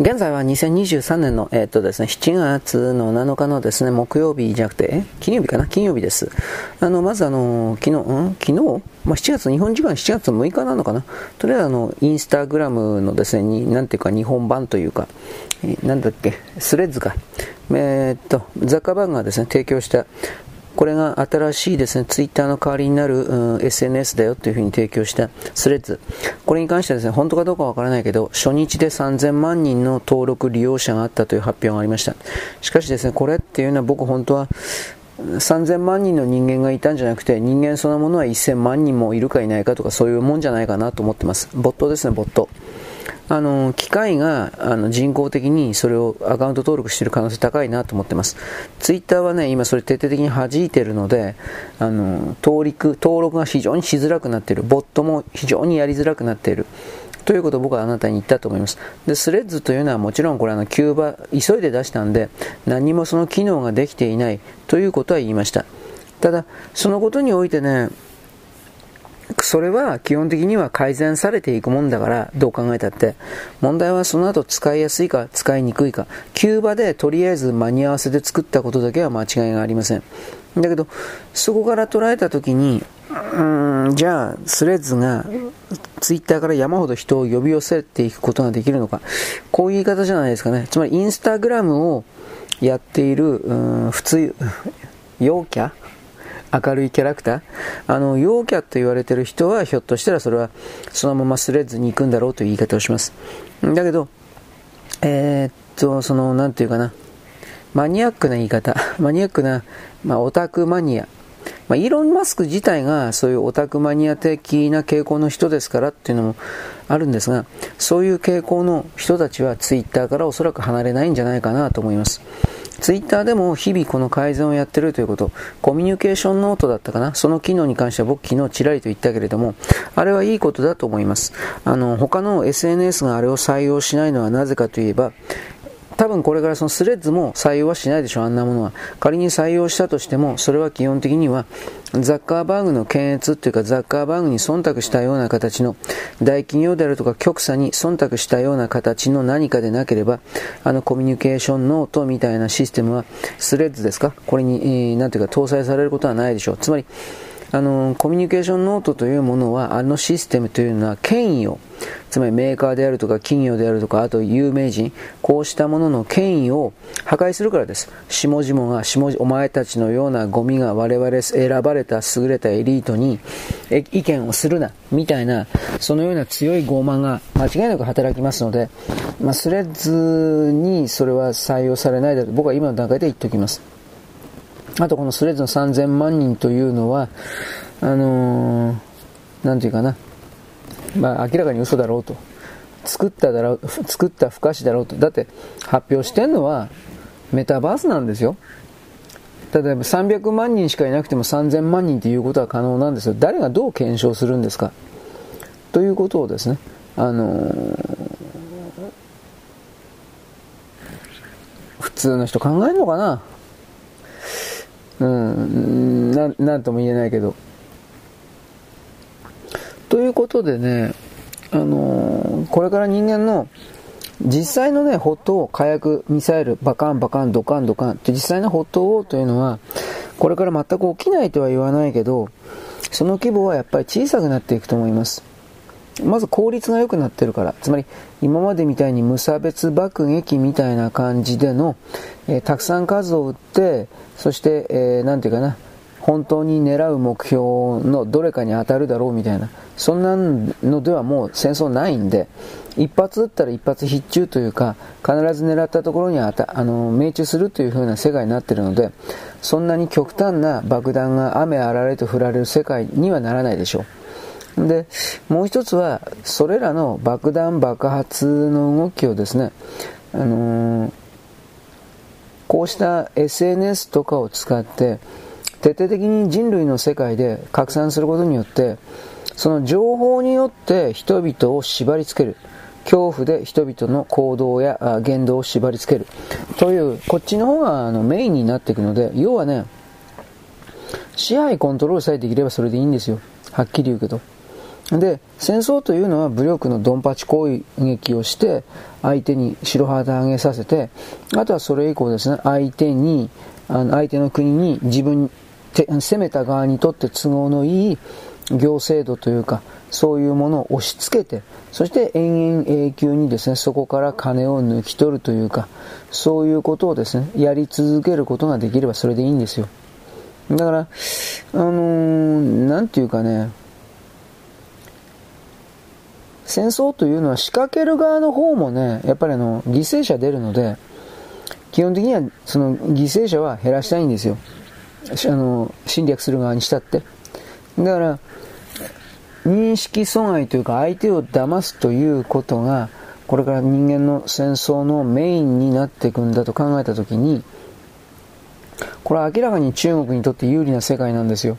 現在は2023年の、えっとですね、7月の7日のですね、木曜日じゃなくて、金曜日かな？金曜日です。あの、まずあの、昨日、ん？昨日？まあ、7月、日本時間7月6日なのかな？とりあえずあの、インスタグラムのですね、になんていうか日本版というか、えなんだっけ、スレッズか。えー、っと、ザッカーバーグがですね、提供したこれが新しいですね、ツイッターの代わりになる、うん、SNS だよというふうに提供したスレッズ。これに関してはですね、本当かどうかわからないけど、初日で3000万人の登録利用者があったという発表がありました。しかしですね、これっていうのは僕本当は、3000万人の人間がいたんじゃなくて人間そのものは1000万人もいるかいないかとかそういうもんじゃないかなと思ってます。ボットですね、ボット。あの機械があの人工的にそれをアカウント登録している可能性高いなと思ってます。ツイッターはね、今それ徹底的に弾いているので、あの登録登録が非常にしづらくなっている。ボットも非常にやりづらくなっている。ということを僕はあなたに言ったと思います。で、スレッズというのはもちろんこれあのキューバ、急いで出したんで、何もその機能ができていないということは言いました。ただ、そのことにおいてね、それは基本的には改善されていくもんだから、どう考えたって。問題はその後使いやすいか使いにくいか。キューバでとりあえず間に合わせで作ったことだけは間違いがありません。だけど、そこから捉えたときに、うん、じゃあ、スレッズがツイッターから山ほど人を呼び寄せていくことができるのか。こういう言い方じゃないですかね。つまり、インスタグラムをやっている、うん、普通、陽キャ？明るいキャラクター？あの、陽キャと言われてる人はひょっとしたらそれはそのままスレッズに行くんだろうという言い方をします。だけど、えー、っと、その、なんていうかな、マニアックな言い方、マニアックな、まあ、オタクマニア。まあ、イーロン・マスク自体がそういうオタクマニア的な傾向の人ですからっていうのもあるんですが、そういう傾向の人たちはツイッターからおそらく離れないんじゃないかなと思います。ツイッターでも日々この改善をやってるということ、コミュニケーションノートだったかなその機能に関しては僕昨日ちらりと言ったけれども、あれはいいことだと思います。あの、他の SNS があれを採用しないのはなぜかといえば、多分これからそのスレッズも採用はしないでしょう、あんなものは。仮に採用したとしても、それは基本的には、ザッカーバーグの検閲というか、ザッカーバーグに忖度したような形の、大企業であるとか、極左に忖度したような形の何かでなければ、あのコミュニケーションノートみたいなシステムは、スレッズですか？これに、えー、なんていうか、搭載されることはないでしょう。つまり、あの、コミュニケーションノートというものは、あのシステムというのは権威を、つまりメーカーであるとか企業であるとか、あと有名人、こうしたものの権威を破壊するからです。下々が、下お前たちのようなゴミが我々選ばれた優れたエリートに意見をするな、みたいな、そのような強い傲慢が間違いなく働きますので、まあ、スレッズにそれは採用されないだと僕は今の段階で言っておきます。あとこのスレッズの3000万人というのは、あのー、なんていうかな、まあ明らかに嘘だろうと。作っただろう、作った不可視だろうと。だって発表してんのはメタバースなんですよ。例えば300万人しかいなくても3000万人ということは可能なんですよ。誰がどう検証するんですかということをですね、あのー、普通の人考えるのかなうん、ななんとも言えないけど。ということでね、あのー、これから人間の実際のね、砲塔、火薬、ミサイル、バカンバカン、ドカンドカンって実際の砲塔というのは、これから全く起きないとは言わないけど、その規模はやっぱり小さくなっていくと思います。まず効率が良くなってるから。つまり、今までみたいに無差別爆撃みたいな感じでの、えー、たくさん数を撃って、そして、えー、なんていうかな、本当に狙う目標のどれかに当たるだろうみたいな、そんなのではもう戦争ないんで、一発撃ったら一発必中というか、必ず狙ったところにあたあの命中するという風な世界になっているので、そんなに極端な爆弾が雨あられと降られる世界にはならないでしょう。で、もう一つは、それらの爆弾爆発の動きをですね、あのー、こうした SNS とかを使って、徹底的に人類の世界で拡散することによって、その情報によって人々を縛り付ける。恐怖で人々の行動や言動を縛り付ける。という、こっちの方があのメインになっていくので、要はね、支配コントロールさえできればそれでいいんですよ。はっきり言うけど。で、戦争というのは武力のドンパチ攻撃をして、相手に白旗上げさせて、あとはそれ以降ですね、相手に、あの相手の国に自分、攻めた側にとって都合のいい行政度というか、そういうものを押し付けて、そして延々永久にですね、そこから金を抜き取るというか、そういうことをですね、やり続けることができればそれでいいんですよ。だから、あのー、なんていうかね、戦争というのは仕掛ける側の方もね、やっぱりあの、犠牲者出るので、基本的にはその犠牲者は減らしたいんですよ。あの、侵略する側にしたって。だから、認識阻害というか相手を騙すということが、これから人間の戦争のメインになっていくんだと考えたときに、これは明らかに中国にとって有利な世界なんですよ。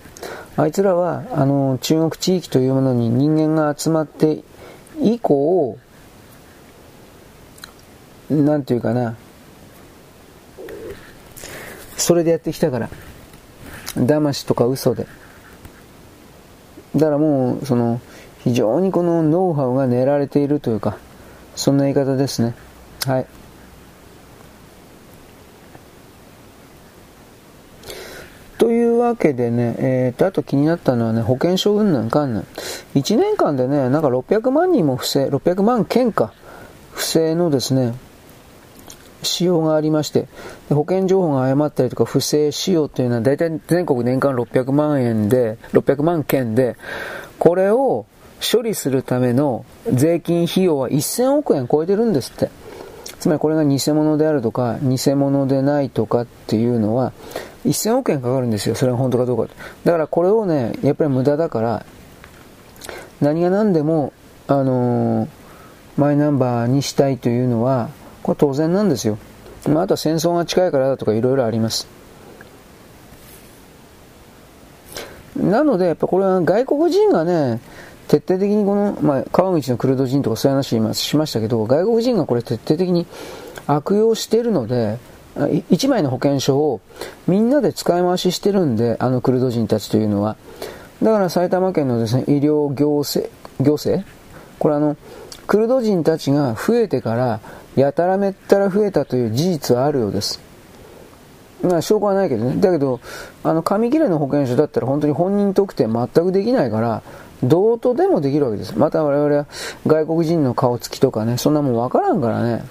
あいつらは、あの、中国地域というものに人間が集まって以降、なんていうかな、それでやってきたから。騙しとか嘘で。だからもう、その、非常にこのノウハウが練られているというか、そんな言い方ですね。はい。というわけでね、えーと、あと気になったのはね、保険証云々かんぬん。1年間でね、なんか600万人も不正、600万件か、不正のですね、使用がありまして、保険情報が誤ったりとか不正使用というのは大体全国年間600万円で、600万件で、これを処理するための税金費用は1000億円超えてるんですって。つまりこれが偽物であるとか、偽物でないとかっていうのは、1000億円かかるんですよ。それが本当かどうか。だからこれをね、やっぱり無駄だから、何が何でも、あのー、マイナンバーにしたいというのは、これ当然なんですよ。まあ、あとは戦争が近いからだとかいろいろあります。なので、やっぱこれは外国人がね、徹底的にこの、まあ、川口のクルド人とかそういう話今しましたけど、外国人がこれ徹底的に悪用しているので、1枚の保険証をみんなで使い回ししてるんで、あのクルド人たちというのは。だから埼玉県のですね、医療行政、行政？これあの、クルド人たちが増えてから、やたらめったら増えたという事実はあるようです。まあ、証拠はないけどね。だけど、あの、紙切れの保険証だったら本当に本人特定全くできないから、どうとでもできるわけです。また我々は外国人の顔つきとかね、そんなもんわからんからね。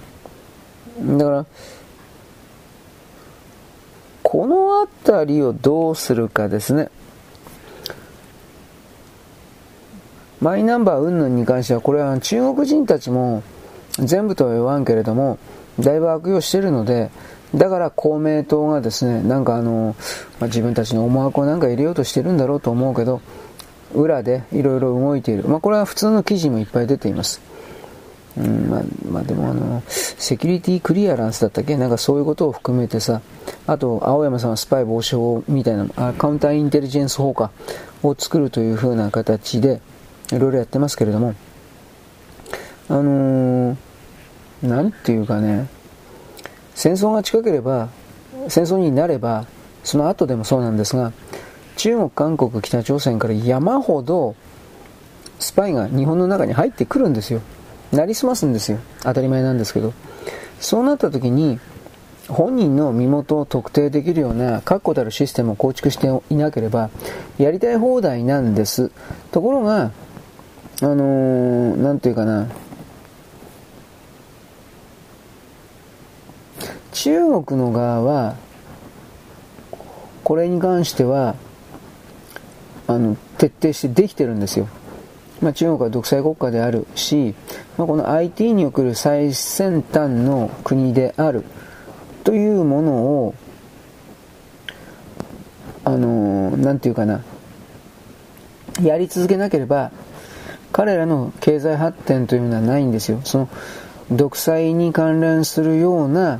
だから、このあたりをどうするかですね。マイナンバー云々に関しては、これは中国人たちも全部とは言わんけれども、だいぶ悪用してるので、だから公明党がですね、なんかあの、まあ、自分たちの思惑をなんか入れようとしてるんだろうと思うけど、裏でいろいろ動いている。まあ、これは普通の記事もいっぱい出ています。うんまあ、まあ、でもあの、セキュリティクリアランスだったっけ？なんかそういうことを含めてさ、あと、青山さんはスパイ防止法みたいな、あカウンターインテリジェンス法か、を作るという風な形で、いろいろやってますけれども、あのー、なんていうかね、戦争が近ければ、戦争になれば、その後でもそうなんですが、中国、韓国、北朝鮮から山ほどスパイが日本の中に入ってくるんですよ。なりすますんですよ。当たり前なんですけど。そうなった時に、本人の身元を特定できるような確固たるシステムを構築していなければ、やりたい放題なんです。ところが、あのー、なんていうかな、中国の側は、これに関しては、あの、徹底してできてるんですよ。まあ、中国は独裁国家であるし、まあ、この IT における最先端の国であるというものを、あのー、なんていうかな、やり続けなければ、彼らの経済発展というのはないんですよ。その、独裁に関連するような、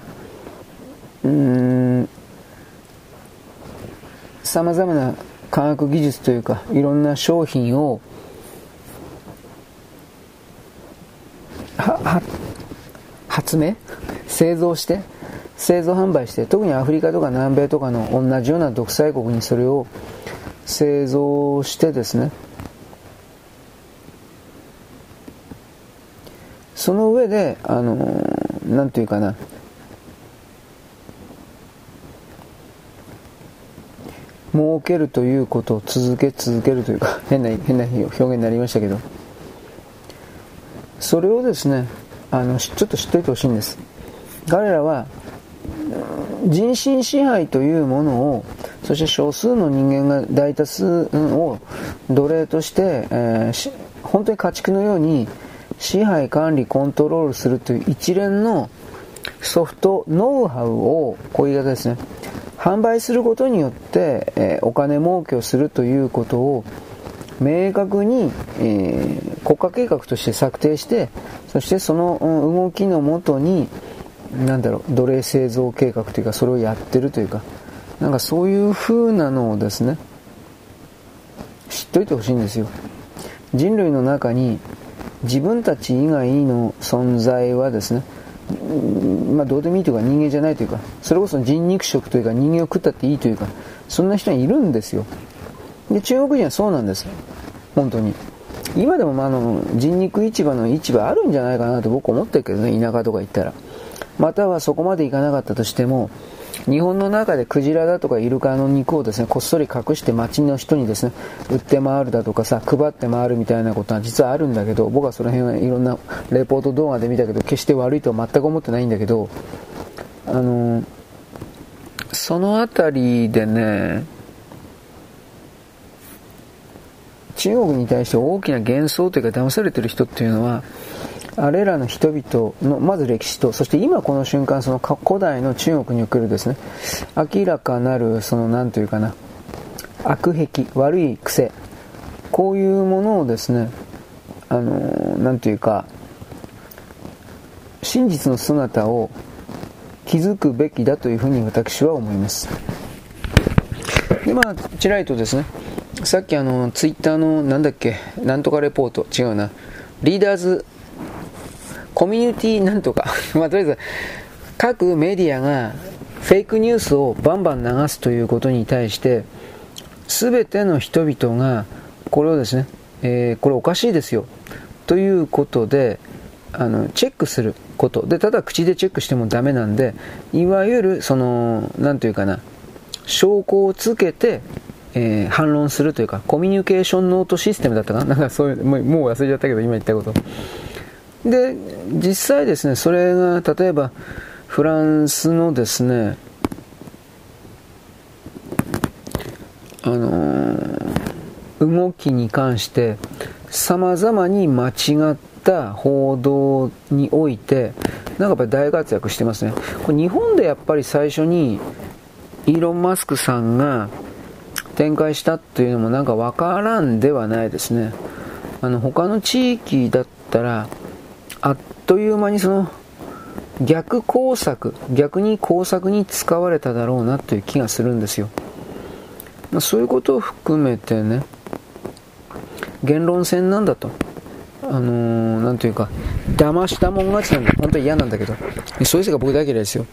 うーん、様々な科学技術というか、いろんな商品を、発明？製造して、製造販売して、特にアフリカとか南米とかの同じような独裁国にそれを製造してですね、その上で、あのー、なんていうかな、儲けるということを続け続けるというか、変な、変な表現になりましたけど、それをですね、あの、ちょっと知っておいてほしいんです。彼らは、人身支配というものを、そして少数の人間が大多数を奴隷として、えー、本当に家畜のように支配、管理、コントロールするという一連のソフト、ノウハウを、こういう言い方ですね、販売することによって、えー、お金儲けをするということを明確に、えー、国家計画として策定してそしてその動きのもとになんだろう奴隷製造計画というかそれをやってるというかなんかそういう風なのをですね知っといてほしいんですよ。人類の中に自分たち以外の存在はですねまあ、どうでもいいというか人間じゃないというかそれこそ人肉食というか人間を食ったっていいというかそんな人はいるんですよ。で中国人はそうなんです。よ本当に。今でも、まあ、の人肉市場の市場あるんじゃないかなと僕思ってるけどね田舎とか行ったら。またはそこまで行かなかったとしても日本の中でクジラだとかイルカの肉をですねこっそり隠して町の人にですね売って回るだとかさ配って回るみたいなことは実はあるんだけど僕はその辺はいろんなレポート動画で見たけど決して悪いとは全く思ってないんだけどあのその辺りでね中国に対して大きな幻想というか騙されてる人っていうのはあれらの人々のまず歴史とそして今この瞬間その古代の中国におけるですね明らかなるその何というかな悪癖悪い癖こういうものをですねあの何というか真実の姿を気づくべきだというふうに私は思います。でまあちらりとですねさっきあのツイッターのなんだっけなんとかレポート。違うな。リーダーズコミュニティなんとか。まあ、とりあえず、各メディアがフェイクニュースをバンバン流すということに対して、全ての人々が、これをですね、えー、これおかしいですよ、ということで、あの、チェックすること。で、ただ口でチェックしてもダメなんで、いわゆる、その、なんというかな、証拠をつけて、えー、反論するというか、コミュニケーションノートシステムだったかな？なんかそういう、もう忘れちゃったけど、今言ったこと。で、実際ですね、それが例えばフランスのですね、あのー、動きに関して様々に間違った報道において、なんかやっぱり大活躍してますね。これ日本でやっぱり最初にイーロン・マスクさんが展開したっていうのもなんかわからんではないですね。あの他の地域だったらあっという間にその逆工作、逆に工作に使われただろうなという気がするんですよ。ま、そういうことを含めてね、言論戦なんだと。あのー、なんというか、騙したもん勝ちなんだ。本当に嫌なんだけど。そういう人が僕だけですよ。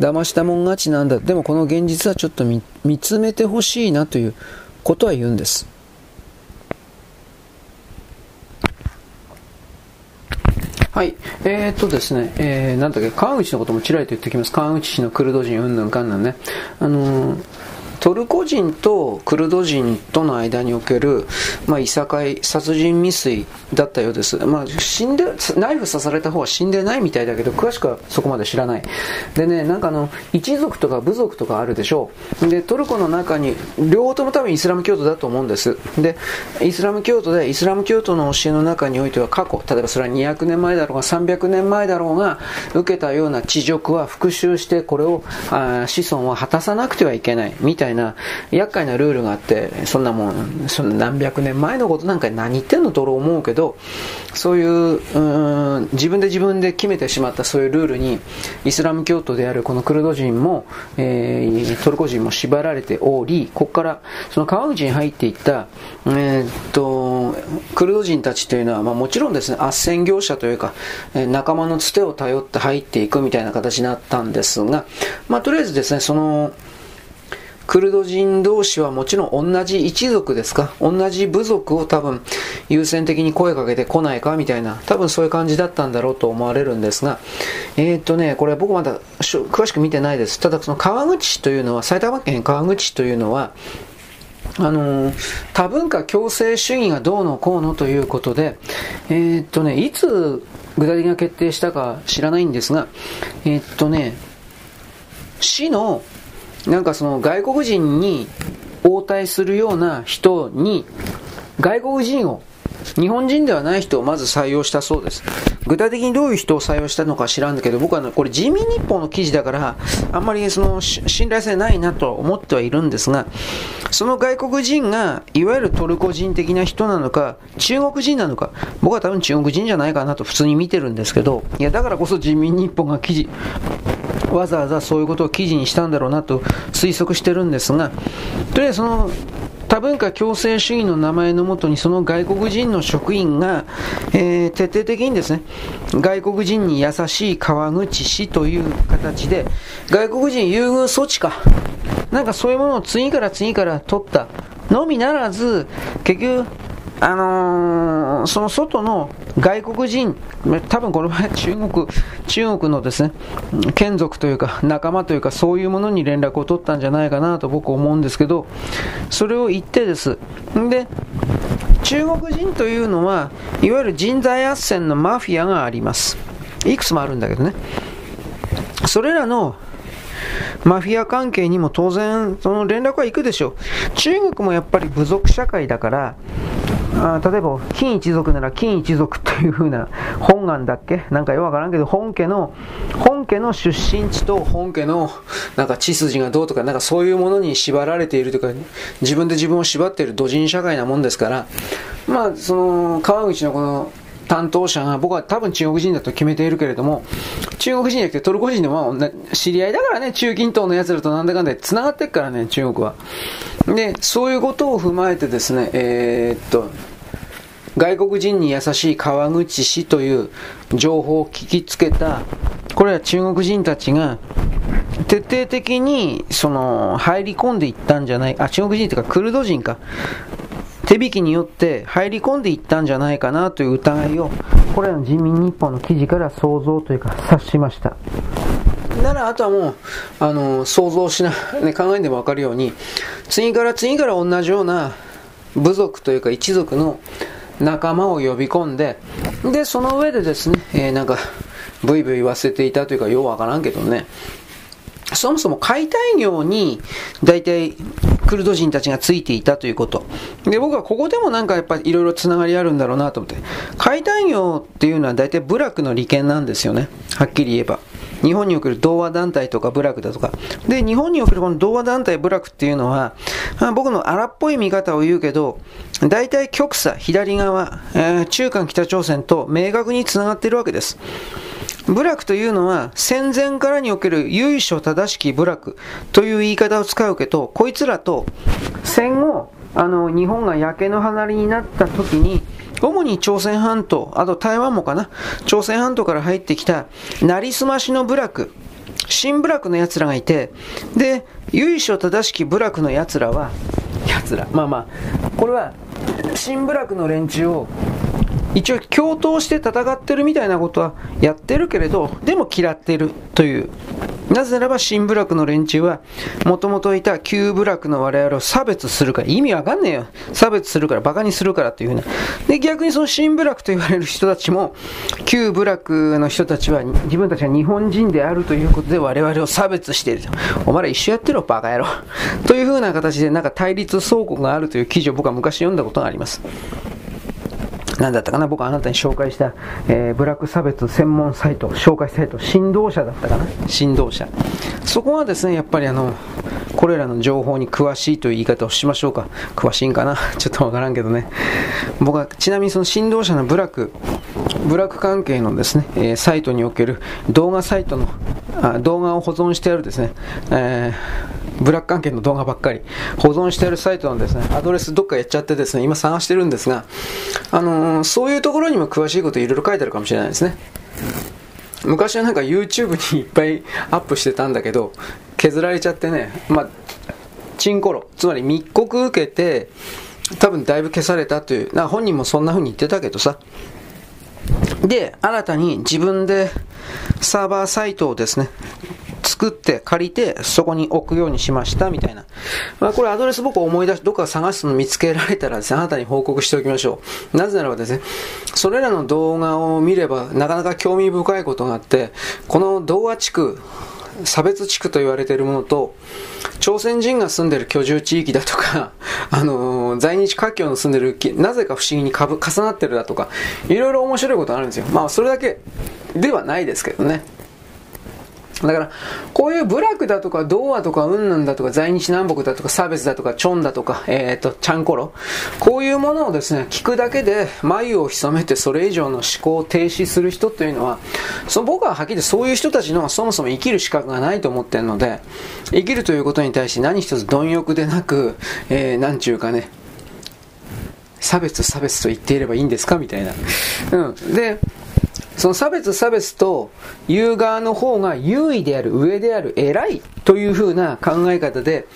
騙したもん勝ちなんだ。でもこの現実はちょっと見つめてほしいなということは言うんです。はい。えー、っとですね、えー、なんだっけ、川口のこともちらりと言っておきます。川口市のクルド人うんぬんかんなんね。あのートルコ人とクルド人との間における、まあ、いさかい、殺人未遂だったようです。まあ、死んで、ナイフ刺された方は死んでないみたいだけど、詳しくはそこまで知らない。でね、なんかあの、一族とか部族とかあるでしょう。で、トルコの中に、両方とも多分イスラム教徒だと思うんです。で、イスラム教徒で、イスラム教徒の教えの中においては過去、例えばそれは200年前だろうが300年前だろうが、受けたような恥辱は復讐して、これを、あ子孫は果たさなくてはいけない、みたいなな厄介なルールがあってそんなもんその何百年前のことなんか何言ってんのと思うけどそういうう自分で自分で決めてしまったそういうルールにイスラム教徒であるこのクルド人も、えー、トルコ人も縛られておりここからその川口に入っていった、えー、っとクルド人たちというのは、まあ、もちろんですね斡旋業者というか、えー、仲間のつてを頼って入っていくみたいな形になったんですが、まあ、とりあえずですねそのクルド人同士はもちろん同じ一族ですか？同じ部族を多分優先的に声かけてこないかみたいな、多分そういう感じだったんだろうと思われるんですが、えー、っとね、これ僕まだ詳しく見てないです。ただその川口というのは、埼玉県川口というのは、あの、多文化共生主義がどうのこうのということで、えー、っとね、いつ具体的な決定したか知らないんですが、えー、っとね、市の、なんかその外国人に応対するような人に、外国人を日本人ではない人をまず採用したそうです。具体的にどういう人を採用したのか知らんだけど、僕は、ね、これ人民日報の記事だから、あんまりその信頼性ないなと思ってはいるんですが、その外国人が、いわゆるトルコ人的な人なのか、中国人なのか、僕は多分中国人じゃないかなと普通に見てるんですけど、いや、だからこそ人民日報が記事、わざわざそういうことを記事にしたんだろうなと推測してるんですが、とりあえずその多文化共生主義の名前のもとにその外国人の職員が、えー、徹底的にですね外国人に優しい川口市という形で外国人優遇措置かなんかそういうものを次から次から取ったのみならず結局あのー、その外の外国人、多分この前中国、中国のですね、眷属というか 仲間というかそういうものに連絡を取ったんじゃないかなと僕思うんですけど、それを言ってです。で、中国人というのは、いわゆる人材斡旋のマフィアがあります。いくつもあるんだけどね。それらのマフィア関係にも当然、その連絡は行くでしょう。中国もやっぱり部族社会だから、あ例えば、金一族なら金一族という風な本願だっけ？なんかよくわからんけど、本家の、本家の出身地と本家のなんか血筋がどうとか、なんかそういうものに縛られているというか、自分で自分を縛っている土人社会なもんですから、まあ、その、川口のこの、担当者が僕は多分中国人だと決めているけれども、中国人じゃなくてトルコ人でも知り合いだからね、中近東の奴らとなんだかんだ繋がってっからね、中国は。で、そういうことを踏まえてですね、えー、っと、外国人に優しい川口市という情報を聞きつけた、これは中国人たちが徹底的にその入り込んでいったんじゃない、あ、中国人というかクルド人か、手引きによって入り込んでいったんじゃないかなという疑いを、これらの人民日報の記事から想像というか察しました。なら、あとはもう、あの、想像しな、ね、考えてもわかるように、次から次から同じような部族というか一族の仲間を呼び込んで、で、その上でですね、えー、なんか、ブイブイ言わせていたというか、ようわからんけどね、そもそも解体業に、大体、クルド人たちがついていたということ。で、僕はここでもなんかやっぱりいろいろつながりあるんだろうなと思って。解体業っていうのは大体部落の利権なんですよね。はっきり言えば。日本における同和団体とか部落だとか。で、日本におけるこの同和団体部落っていうのは、僕の荒っぽい見方を言うけど、大体極左、左側、えー、中間北朝鮮と明確につながっているわけです。部落というのは戦前からにおける由緒正しき部落という言い方を使うけど、こいつらと戦後、あの、日本が焼け野離れになった時に、主に朝鮮半島、あと台湾もかな、朝鮮半島から入ってきた、なりすましの部落、新部落の奴らがいて、で、由緒正しき部落の奴らは、奴ら、まあまあ、これは、新部落の連中を一応共闘して戦ってるみたいなことはやってるけれど、でも嫌ってるという。なぜならば新部落の連中は、もともといた旧部落の我々を差別するから、意味わかんねえよ。差別するから、馬鹿にするからっていうふうな。で、逆にその新部落と言われる人たちも、旧部落の人たちは自分たちが日本人であるということで我々を差別していると。お前ら一緒やってろ、バカ野郎。というふうな形でなんか対立相互があるという記事を僕は昔読んだことがあります。何だったかな？僕あなたに紹介した、えー、ブラック差別専門サイト、紹介サイト、振動者だったかな？振動者。そこはですね、やっぱりあの、これらの情報に詳しいという言い方をしましょうか。詳しいんかな？ちょっとわからんけどね。僕は、ちなみにその振動者のブラック、ブラック関係のですね、えー、サイトにおける動画サイトの、あ動画を保存してあるですね、えーブラック関係の動画ばっかり保存してあるサイトのですね、アドレスどっかやっちゃってですね、今探してるんですが、あのー、そういうところにも詳しいこといろいろ書いてあるかもしれないですね。昔はなんか YouTube にいっぱいアップしてたんだけど、削られちゃってね、まあ、チンコロ、つまり密告受けて、多分だいぶ消されたという、な本人もそんな風に言ってたけどさ。で、新たに自分でサーバーサイトをですね、作って借りてそこに置くようにしましたみたいな。まあこれアドレス僕思い出し、どっか探すの見つけられたらですね、あなたに報告しておきましょう。なぜならばですね、それらの動画を見ればなかなか興味深いことがあって、この童話地区、差別地区と言われているものと、朝鮮人が住んでる居住地域だとか、あのー、在日華僑の住んでる、なぜか不思議にかぶ重なってるだとか、いろいろ面白いことあるんですよ。まあ、それだけではないですけどね。だから、こういう部落だとか、童話とか、うんなんだとか、在日南北だとか、差別だとか、チョンだとか、えっ、ー、と、ちゃんころ。こういうものをですね、聞くだけで、眉を潜めてそれ以上の思考を停止する人というのは、その僕ははっきりそういう人たちのそもそも生きる資格がないと思ってるので、生きるということに対して何一つ貪欲でなく、えー、なんちゅうかね、差別差別と言っていればいいんですか？みたいな。うん。で、その差別差別という側の方が優位である、上である、偉いという風な考え方で、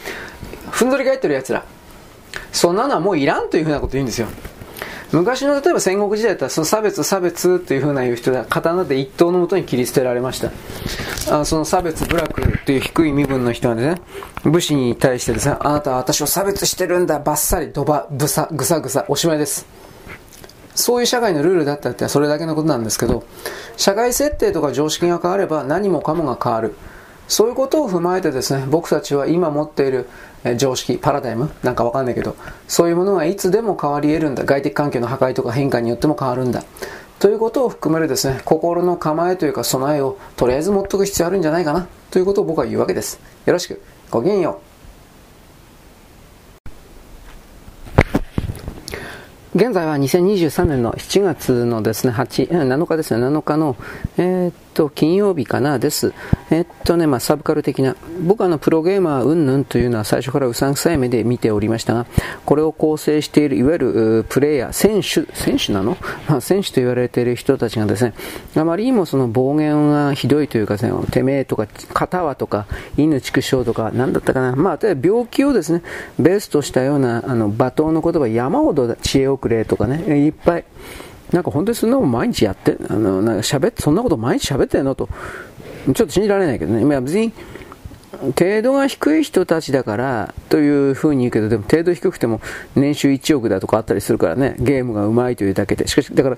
ふんぞり返ってる奴ら。そんなのはもういらんという風なこと言うんですよ。昔の例えば戦国時代だったらその差別差別という風な言う人は刀で一刀のもとに切り捨てられましたあその差別部落という低い身分の人はね武士に対してですねあなたは私を差別してるんだバッサリドバブサグサグサおしまいですそういう社会のルールだったってそれだけのことなんですけど、社会設定とか常識が変われば何もかもが変わる。そういうことを踏まえてですね、僕たちは今持っている常識、パラダイムなんかわかんないけど、そういうものがいつでも変わり得るんだ。外的環境の破壊とか変化によっても変わるんだ。ということを含めるですね、心の構えというか備えをとりあえず持っておく必要あるんじゃないかな。ということを僕は言うわけです。よろしく。ごきげんよう。現在は2023年の7月のですね、8、7日ですね、7日の、えー、っと、金曜日かな？です。えっとね、まあ、サブカル的な。僕はあの、プロゲーマーうんぬんというのは最初からうさんくさい目で見ておりましたが、これを構成している、いわゆるプレイヤー、選手、選手なの、まあ、選手と言われている人たちがですね、あまりにもその暴言がひどいというかね、てめえとか、片はとか、犬畜生とか、なんだったかな？まあ、例えば病気をですね、ベースとしたような、あの、罵倒の言葉、山ほど知恵遅れとかね、いっぱい。なんか本当にそんなもん毎日やって、あの、なんか喋って、そんなこと毎日喋ってんのと、ちょっと信じられないけどね。ま別に、程度が低い人たちだからというふうに言うけど、でも程度低くても年収1億だとかあったりするからね、ゲームがうまいというだけで。しかし、だから、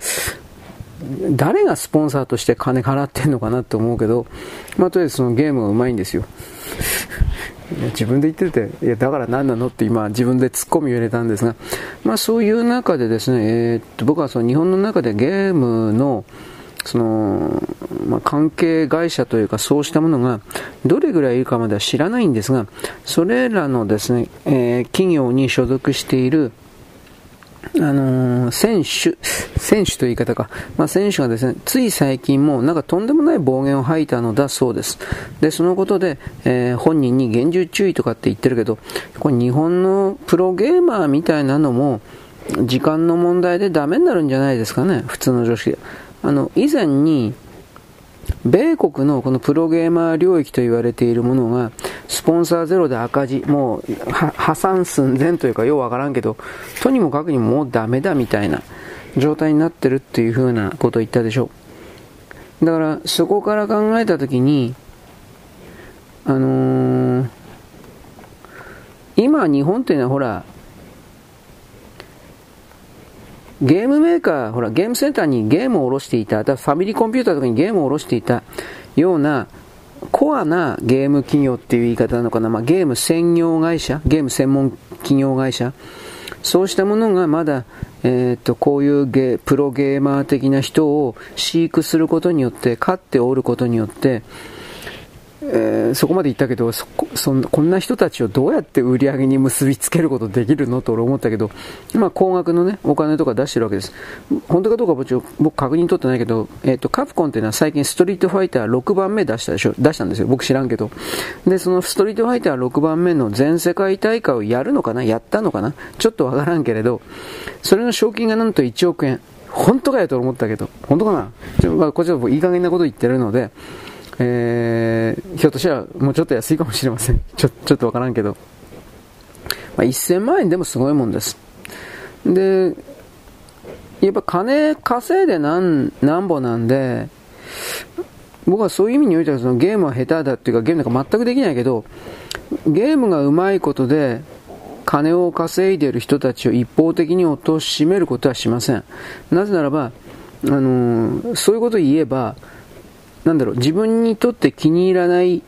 誰がスポンサーとして金払ってんのかなって思うけど、まあとりあえずそのゲームがうまいんですよ。自分で言ってて、いや、だから何なのって今自分で突っ込みを入れたんですが、まあそういう中でですね、えー、っと僕はその日本の中でゲームの、その、まあ、関係会社というかそうしたものがどれぐらいいるかまでは知らないんですが、それらのですね、えー、企業に所属しているあのー、選手、選手という言い方か、まあ、選手がですね、つい最近もなんかとんでもない暴言を吐いたのだそうです。で、そのことで、えー、本人に厳重注意とかって言ってるけど、これ日本のプロゲーマーみたいなのも、時間の問題でダメになるんじゃないですかね、普通の常識で。あの、以前に、米国のこのプロゲーマー領域と言われているものが、スポンサーゼロで赤字、もう破産寸前というかようわからんけど、とにもかくにももうダメだみたいな状態になってるっていう風なことを言ったでしょう。だからそこから考えたときに、あのー、今日本っていうのはほら、ゲームメーカー、ほら、ゲームセンターにゲームを下ろしていた、ファミリーコンピューターとかにゲームを下ろしていた。ような、コアなゲーム企業っていう言い方なのかな、まあ、ゲーム専業会社、ゲーム専門企業会社、そうしたものがまだ、えー、っとこういうゲプロゲーマー的な人を飼育することによって、飼っておることによって、えー、そこまで言ったけどそそんこんな人たちをどうやって売り上げに結びつけることできるの？と俺思ったけど、まあ、高額の、ね、お金とか出してるわけです。本当かどうか僕確認取ってないけど、えーと、カプコンっていうのは最近ストリートファイター6番目出したでしょ？出したんですよ。僕知らんけど。でそのストリートファイター6番目の全世界大会をやるのかな？やったのかな？ちょっとわからんけれどそれの賞金がなんと1億円。本当かよと思ったけど。本当かな？ちょ、まあ、こっちはいい加減なこと言ってるのでえー、ひょっとしたらもうちょっと安いかもしれません。ちょ、ちょっとわからんけど。まあ、1000万円でもすごいもんです。で、やっぱ金稼いでなんなんぼなんで、僕はそういう意味においてはそのゲームは下手だっていうかゲームなんか全くできないけど、ゲームがうまいことで金を稼いでいる人たちを一方的に貶めることはしません。なぜならば、あのー、そういうことを言えば、なんだろう、自分にとって気に入らない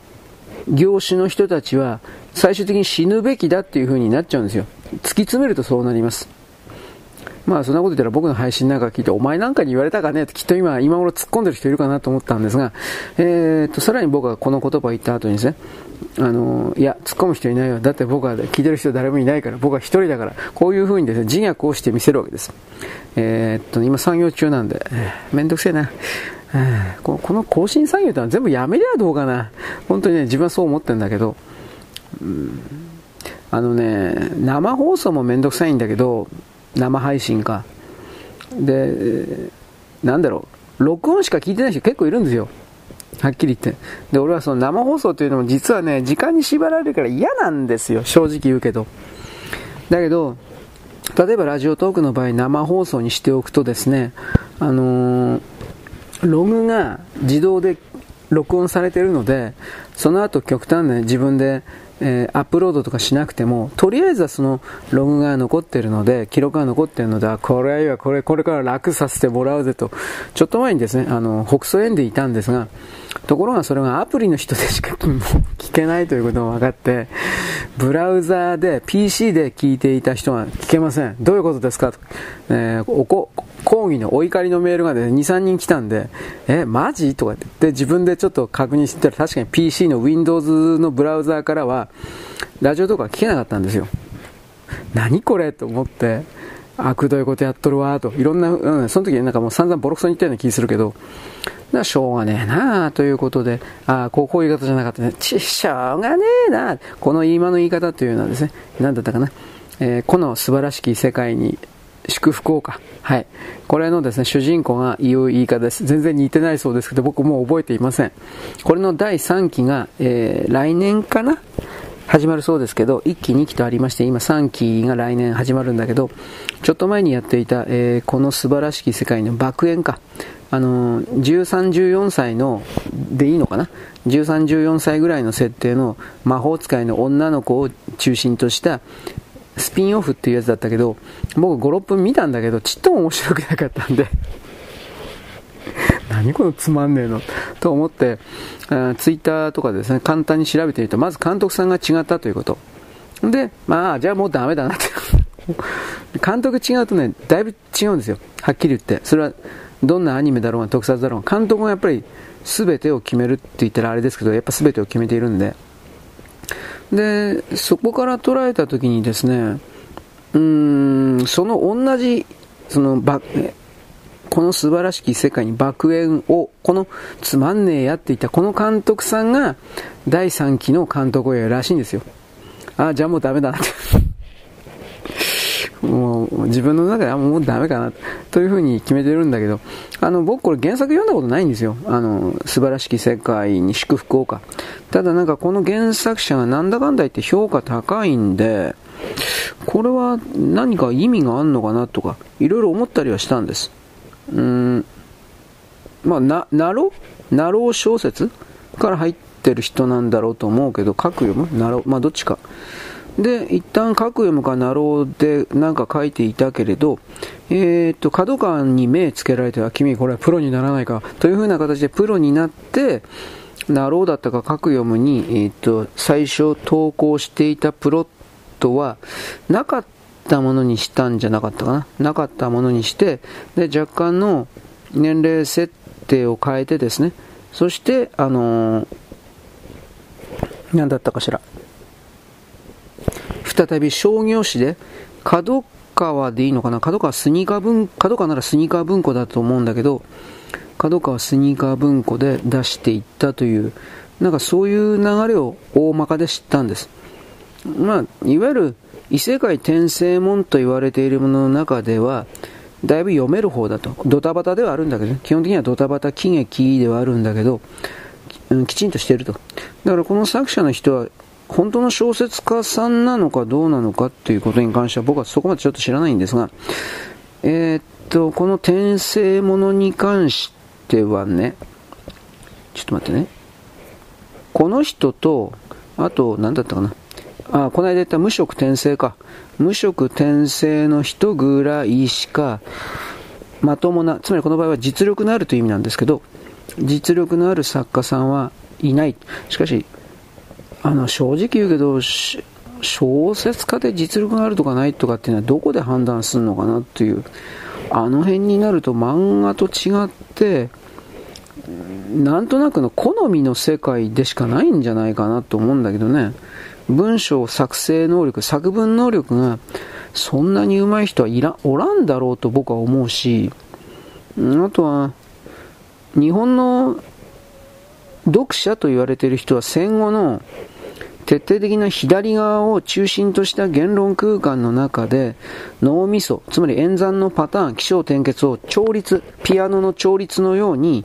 業種の人たちは最終的に死ぬべきだっていう風になっちゃうんですよ。突き詰めるとそうなります。まあそんなこと言ったら僕の配信なんか聞いて、お前なんかに言われたかね？ってきっと今、今頃突っ込んでる人いるかなと思ったんですが、えー、っと、さらに僕はこの言葉を言った後にですね、あの、いや、突っ込む人いないよ。だって僕は聞いてる人誰もいないから、僕は一人だから、こういう風にですね、自虐をしてみせるわけです。えー、っと、今作業中なんで、えー、めんどくせえな。この更新作業ってのは全部やめりゃどうかな。本当にね、自分はそう思ってるんだけど、あのね、生放送もめんどくさいんだけど、生配信か。で、なんだろう、録音しか聞いてない人結構いるんですよ。はっきり言って。で、俺はその生放送というのも実はね、時間に縛られるから嫌なんですよ。正直言うけど。だけど、例えばラジオトークの場合生放送にしておくとですね、あのー、ログが自動で録音されてるので、その後極端に自分でえー、アップロードとかしなくても、とりあえずはそのログが残ってるので、記録が残ってるので、これはこれ、これから楽させてもらうぜと、ちょっと前にですね、あの、北総園でいたんですが、ところがそれがアプリの人でしか聞けないということが分かって、ブラウザーで PC で聞いていた人は聞けません。どういうことですか？と、えー、おこ抗議のお怒りのメールがね、2、3人来たんで、え、マジ？とか言って。自分でちょっと確認してたら確かに PC の Windows のブラウザーからはラジオとか聞けなかったんですよ。何これ？と思って、あくどいことやっとるわと、いろんな、うん、その時なんかもう散々ボロクソに言ったような気するけど、だしょうがねえなということで、あこうこういう言い方じゃなかったね。ち、しょうがねえなこの今の言い方というのはですね、何だったかな。えー、この素晴らしき世界に祝福をか。はい。これのですね、主人公が言う言い方です。全然似てないそうですけど、僕もう覚えていません。これの第3期が、えー、来年かな？始まるそうですけど、1期、2期とありまして、今3期が来年始まるんだけど、ちょっと前にやっていた、えー、この素晴らしき世界の爆炎か。あの、13、14歳の、でいいのかな ?13、14歳ぐらいの設定の魔法使いの女の子を中心としたスピンオフっていうやつだったけど、僕5、6分見たんだけど、ちっとも面白くなかったんで 何このつまんねえの？と思って、ツイッターとかですね、簡単に調べてみると、まず監督さんが違ったということ。で、まあ、じゃあもうダメだなって 監督違うとね、だいぶ違うんですよ。はっきり言って。それは、どんなアニメだろうが特撮だろうが、監督がやっぱり全てを決めるって言ったらあれですけど、やっぱ全てを決めているんで。で、そこから捉えた時にですね、うーん、その同じ、そのバ、この素晴らしき世界に爆炎を、このつまんねえやって言ったこの監督さんが第3期の監督をやるらしいんですよ。ああ、じゃあもうダメだなってもう自分の中ではもうダメかなというふうに決めてるんだけど、あの僕これ原作読んだことないんですよ。あの素晴らしき世界に祝福をか。ただなんかこの原作者がなんだかんだ言って評価高いんで、これは何か意味があるのかなとか、いろいろ思ったりはしたんです。うん、まあ、な、なろなろう小説？から入ってる人なんだろうと思うけど、書く読むなろう、まあどっちか。で、一旦書く読むかなろうでなんか書いていたけれど、えー、っと、角川に目つけられては、君これはプロにならないか、というふうな形でプロになって、なろうだったか書く読むに、えー、っと、最初投稿していたプロットは、なかったものにしたんじゃなかったかな。なかったものにして、で、若干の年齢設定を変えてですね、そして、あのー、何だったかしら。再び商業誌で、角川でいいのかな？角川スニーカー文、角川ならスニーカー文庫だと思うんだけど、角川スニーカー文庫で出していったという、なんかそういう流れを大まかで知ったんです。まあ、いわゆる異世界転生門と言われているものの中では、だいぶ読める方だと。ドタバタではあるんだけど、基本的にはドタバタ喜劇ではあるんだけど、うん、きちんとしてると。だからこの作者の人は本当の小説家さんなのかどうなのかっていうことに関しては僕はそこまでちょっと知らないんですが、えー、っと、この転生ものに関してはね、ちょっと待ってね。この人と、あと、何だったかな。あ、この間言った無職転生か。無職転生の人ぐらいしか、まともな、つまりこの場合は実力のあるという意味なんですけど、実力のある作家さんはいない。しかし、あの、正直言うけど、小説家で実力があるとかないとかっていうのはどこで判断するのかなっていう。あの辺になると漫画と違って、なんとなくの好みの世界でしかないんじゃないかなと思うんだけどね。文章作成能力、作文能力がそんなに上手い人はいらおらんだろうと僕は思うし、あとは、日本の読者と言われている人は戦後の徹底的な左側を中心とした言論空間の中で脳みそ、つまり演算のパターン、気象転結を調律、ピアノの調律のように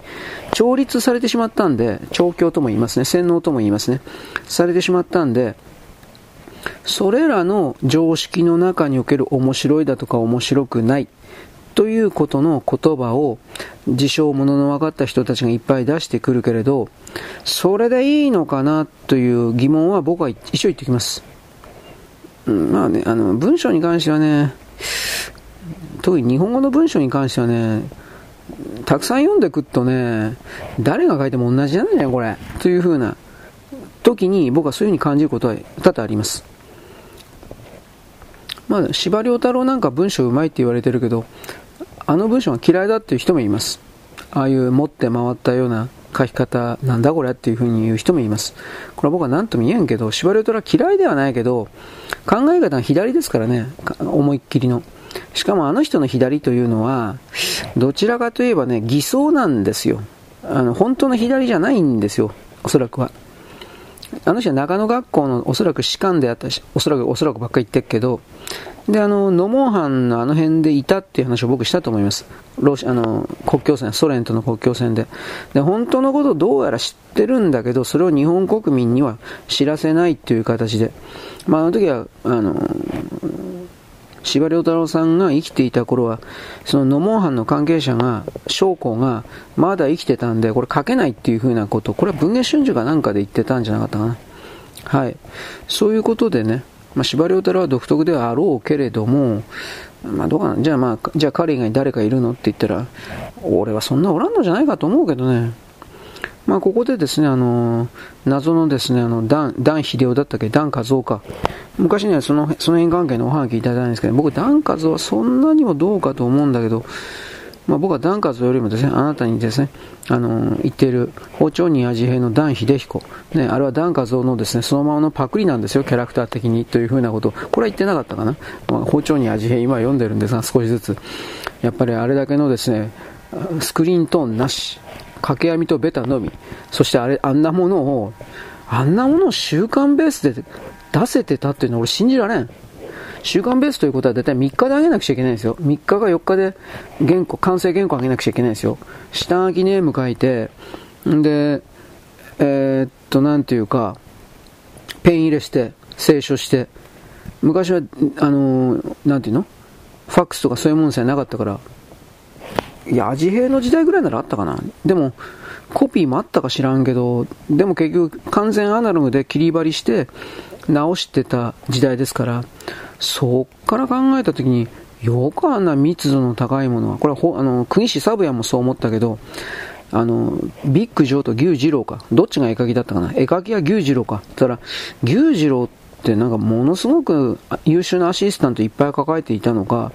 調律されてしまったんで、調教とも言いますね、洗脳とも言いますね、されてしまったんで、それらの常識の中における面白いだとか面白くないということの言葉を自称ものの分かった人たちがいっぱい出してくるけれど、それでいいのかなという疑問は僕は一緒言ってきます。うん、まあね、あの、文章に関してはね、特に日本語の文章に関してはね、たくさん読んでくっとね、誰が書いても同じじゃなんだよ、これ。というふうな時に僕はそういうふうに感じることは多々あります。まあ、司馬太郎なんか文章うまいって言われてるけど、あの文章が嫌いだっていう人もいます。ああいう持って回ったような書き方なんだこれっていうふうに言う人もいます。これは僕は何とも言えんけど、司馬遼太郎は嫌いではないけど、考え方が左ですからね、思いっきりの。しかもあの人の左というのは、どちらかといえばね、偽装なんですよ。あの、本当の左じゃないんですよ、おそらくは。あの人は長野学校のおそらく士官であったし、おそらく、おそらくばっかり言ってるけど、で、あの、ノモンハンのあの辺でいたっていう話を僕したと思います。ロシあの、国境線、ソ連との国境線で。で、本当のことをどうやら知ってるんだけど、それを日本国民には知らせないっていう形で。まあ、あの時は、あの、司馬遼太郎さんが生きていた頃は、そのノモンハンの関係者が、将校が、まだ生きてたんで、これ書けないっていうふうなこと、これは文藝春秋かなんかで言ってたんじゃなかったかな。はい。そういうことでね、まあ、司馬遼太郎は独特ではあろうけれども、まあどうかな、じゃあまあ、じゃあ彼以外に誰かいるの？って言ったら、俺はそんなおらんのじゃないかと思うけどね。まあここでですね、あの、謎のですね、あの、ダン、ダン秀夫だったっけ、ダン和夫か。昔にはその、その辺関係のおはがきいただいたんですけど、僕、ダン和夫はそんなにもどうかと思うんだけど、まあ、僕はダンカズよりもですね、あなたにですね、あの言っている包丁に味平のダン秀彦、ね、あれはダンカズのですね、そのままのパクリなんですよ、キャラクター的にというふうなこと、これは言ってなかったかな。まあ、包丁に味平、今読んでるんですが、少しずつ。やっぱりあれだけのですね、スクリーントーンなし、掛け網とベタのみ、そしてあれ、あんなものを、あんなものを週刊ベースで出せてたっていうのは俺信じられん。週刊ベースということは大体3日で上げなくちゃいけないんですよ。3日か4日で原稿、完成原稿上げなくちゃいけないんですよ。下書きネーム書いて、で、えー、っと、なんていうか、ペン入れして、清書して、昔は、あのー、なんていうの？ファックスとかそういうものさえなかったから、いや、味平の時代ぐらいならあったかな。でも、コピーもあったか知らんけど、でも結局完全アナログで切り張りして直してた時代ですから、そっから考えたときに、よくあんな密度の高いものは、これはあの、国士サブヤもそう思ったけど、あの、ビッグジョーと牛二郎か。どっちが絵描きだったかな？絵描きは牛二郎か。たら、牛二郎ってなんかものすごく優秀なアシスタントいっぱい抱えていたのか、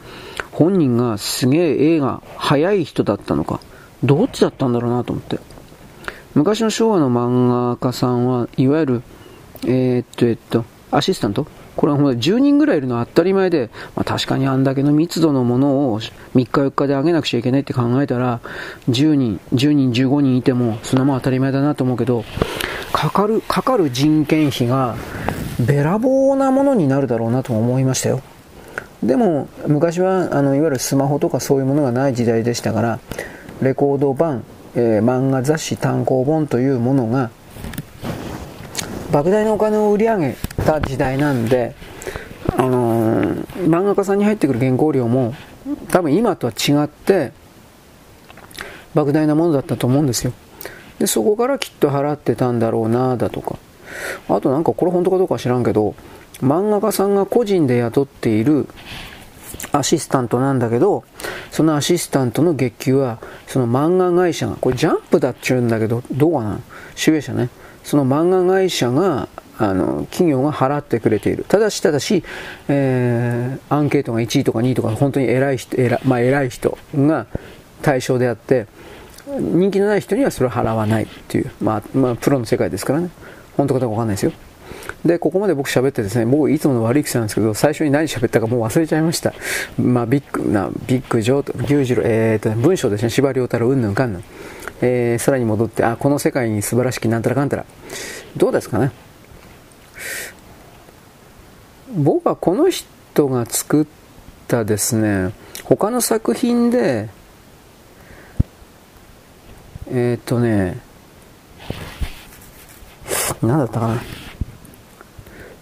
本人がすげえ絵が早い人だったのか、どっちだったんだろうなと思って。昔の昭和の漫画家さんは、いわゆる、えー、っと、えっと、アシスタント？これは10人ぐらいいるのは当たり前で、まあ、確かにあんだけの密度のものを3日4日で上げなくちゃいけないって考えたら、10人、10人、15人いても、そんなもん当たり前だなと思うけど、かかる、かかる人件費が、べらぼうなものになるだろうなと思いましたよ。でも、昔は、あの、いわゆるスマホとかそういうものがない時代でしたから、レコード版、えー、漫画雑誌単行本というものが莫大なお金を売り上げた時代なんで、あのー、漫画家さんに入ってくる原稿料も多分今とは違って莫大なものだったと思うんですよ。でそこからきっと払ってたんだろうなだとか。あとなんかこれ本当かどうか知らんけど漫画家さんが個人で雇っているアシスタントなんだけどそのアシスタントの月給はその漫画会社がこれジャンプだっちゅうんだけどどうかな？集英社ね。その漫画会社があの企業が払ってくれているただしただし、えー、アンケートが1位とか2位とか本当に偉い人偉,、まあ、偉い人が対象であって人気のない人にはそれを払わないっていう、まあ、まあ、プロの世界ですからね本当かどうかわかんないですよで、ここまで僕喋ってですね、僕いつもの悪い癖なんですけど、最初に何喋ったかもう忘れちゃいました。まあ、ビッグな、ビッグ上と、牛次郎、えーと、文章ですね、司馬遼太郎、うんぬんかんぬん。えー、さらに戻って、あ、この世界に素晴らしきなんたらかんたら。どうですかね？僕はこの人が作ったですね、他の作品で、えっ、とね、何だったかな。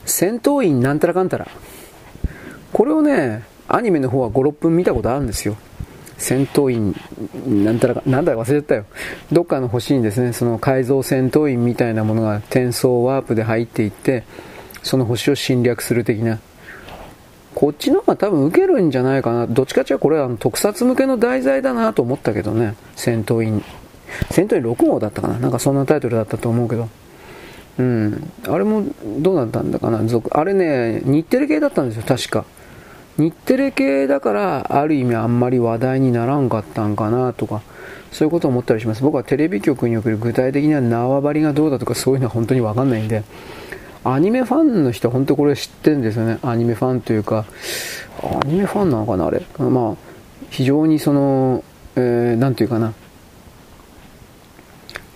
戦闘員なんたらかんたら。これをね、アニメの方は5、6分見たことあるんですよ。戦闘員、なんたらか、なんだか忘れちゃったよ。どっかの星にですね、その改造戦闘員みたいなものが転送ワープで入っていって、その星を侵略する的な。こっちの方が多分受けるんじゃないかな。どっちかっていうとこれは特撮向けの題材だなと思ったけどね。戦闘員。戦闘員6号だったかな。なんかそんなタイトルだったと思うけど。うん。あれもどうなったんだかな、あれね、日テレ系だったんですよ、確か。日テレ系だから、ある意味あんまり話題にならんかったんかなとか、そういうことを思ったりします。僕はテレビ局における具体的な縄張りがどうだとかそういうのは本当にわかんないんで、アニメファンの人は本当これ知ってるんですよね。アニメファンというか、アニメファンなのかな、あれ。まあ、非常にその、えー、なんていうかな、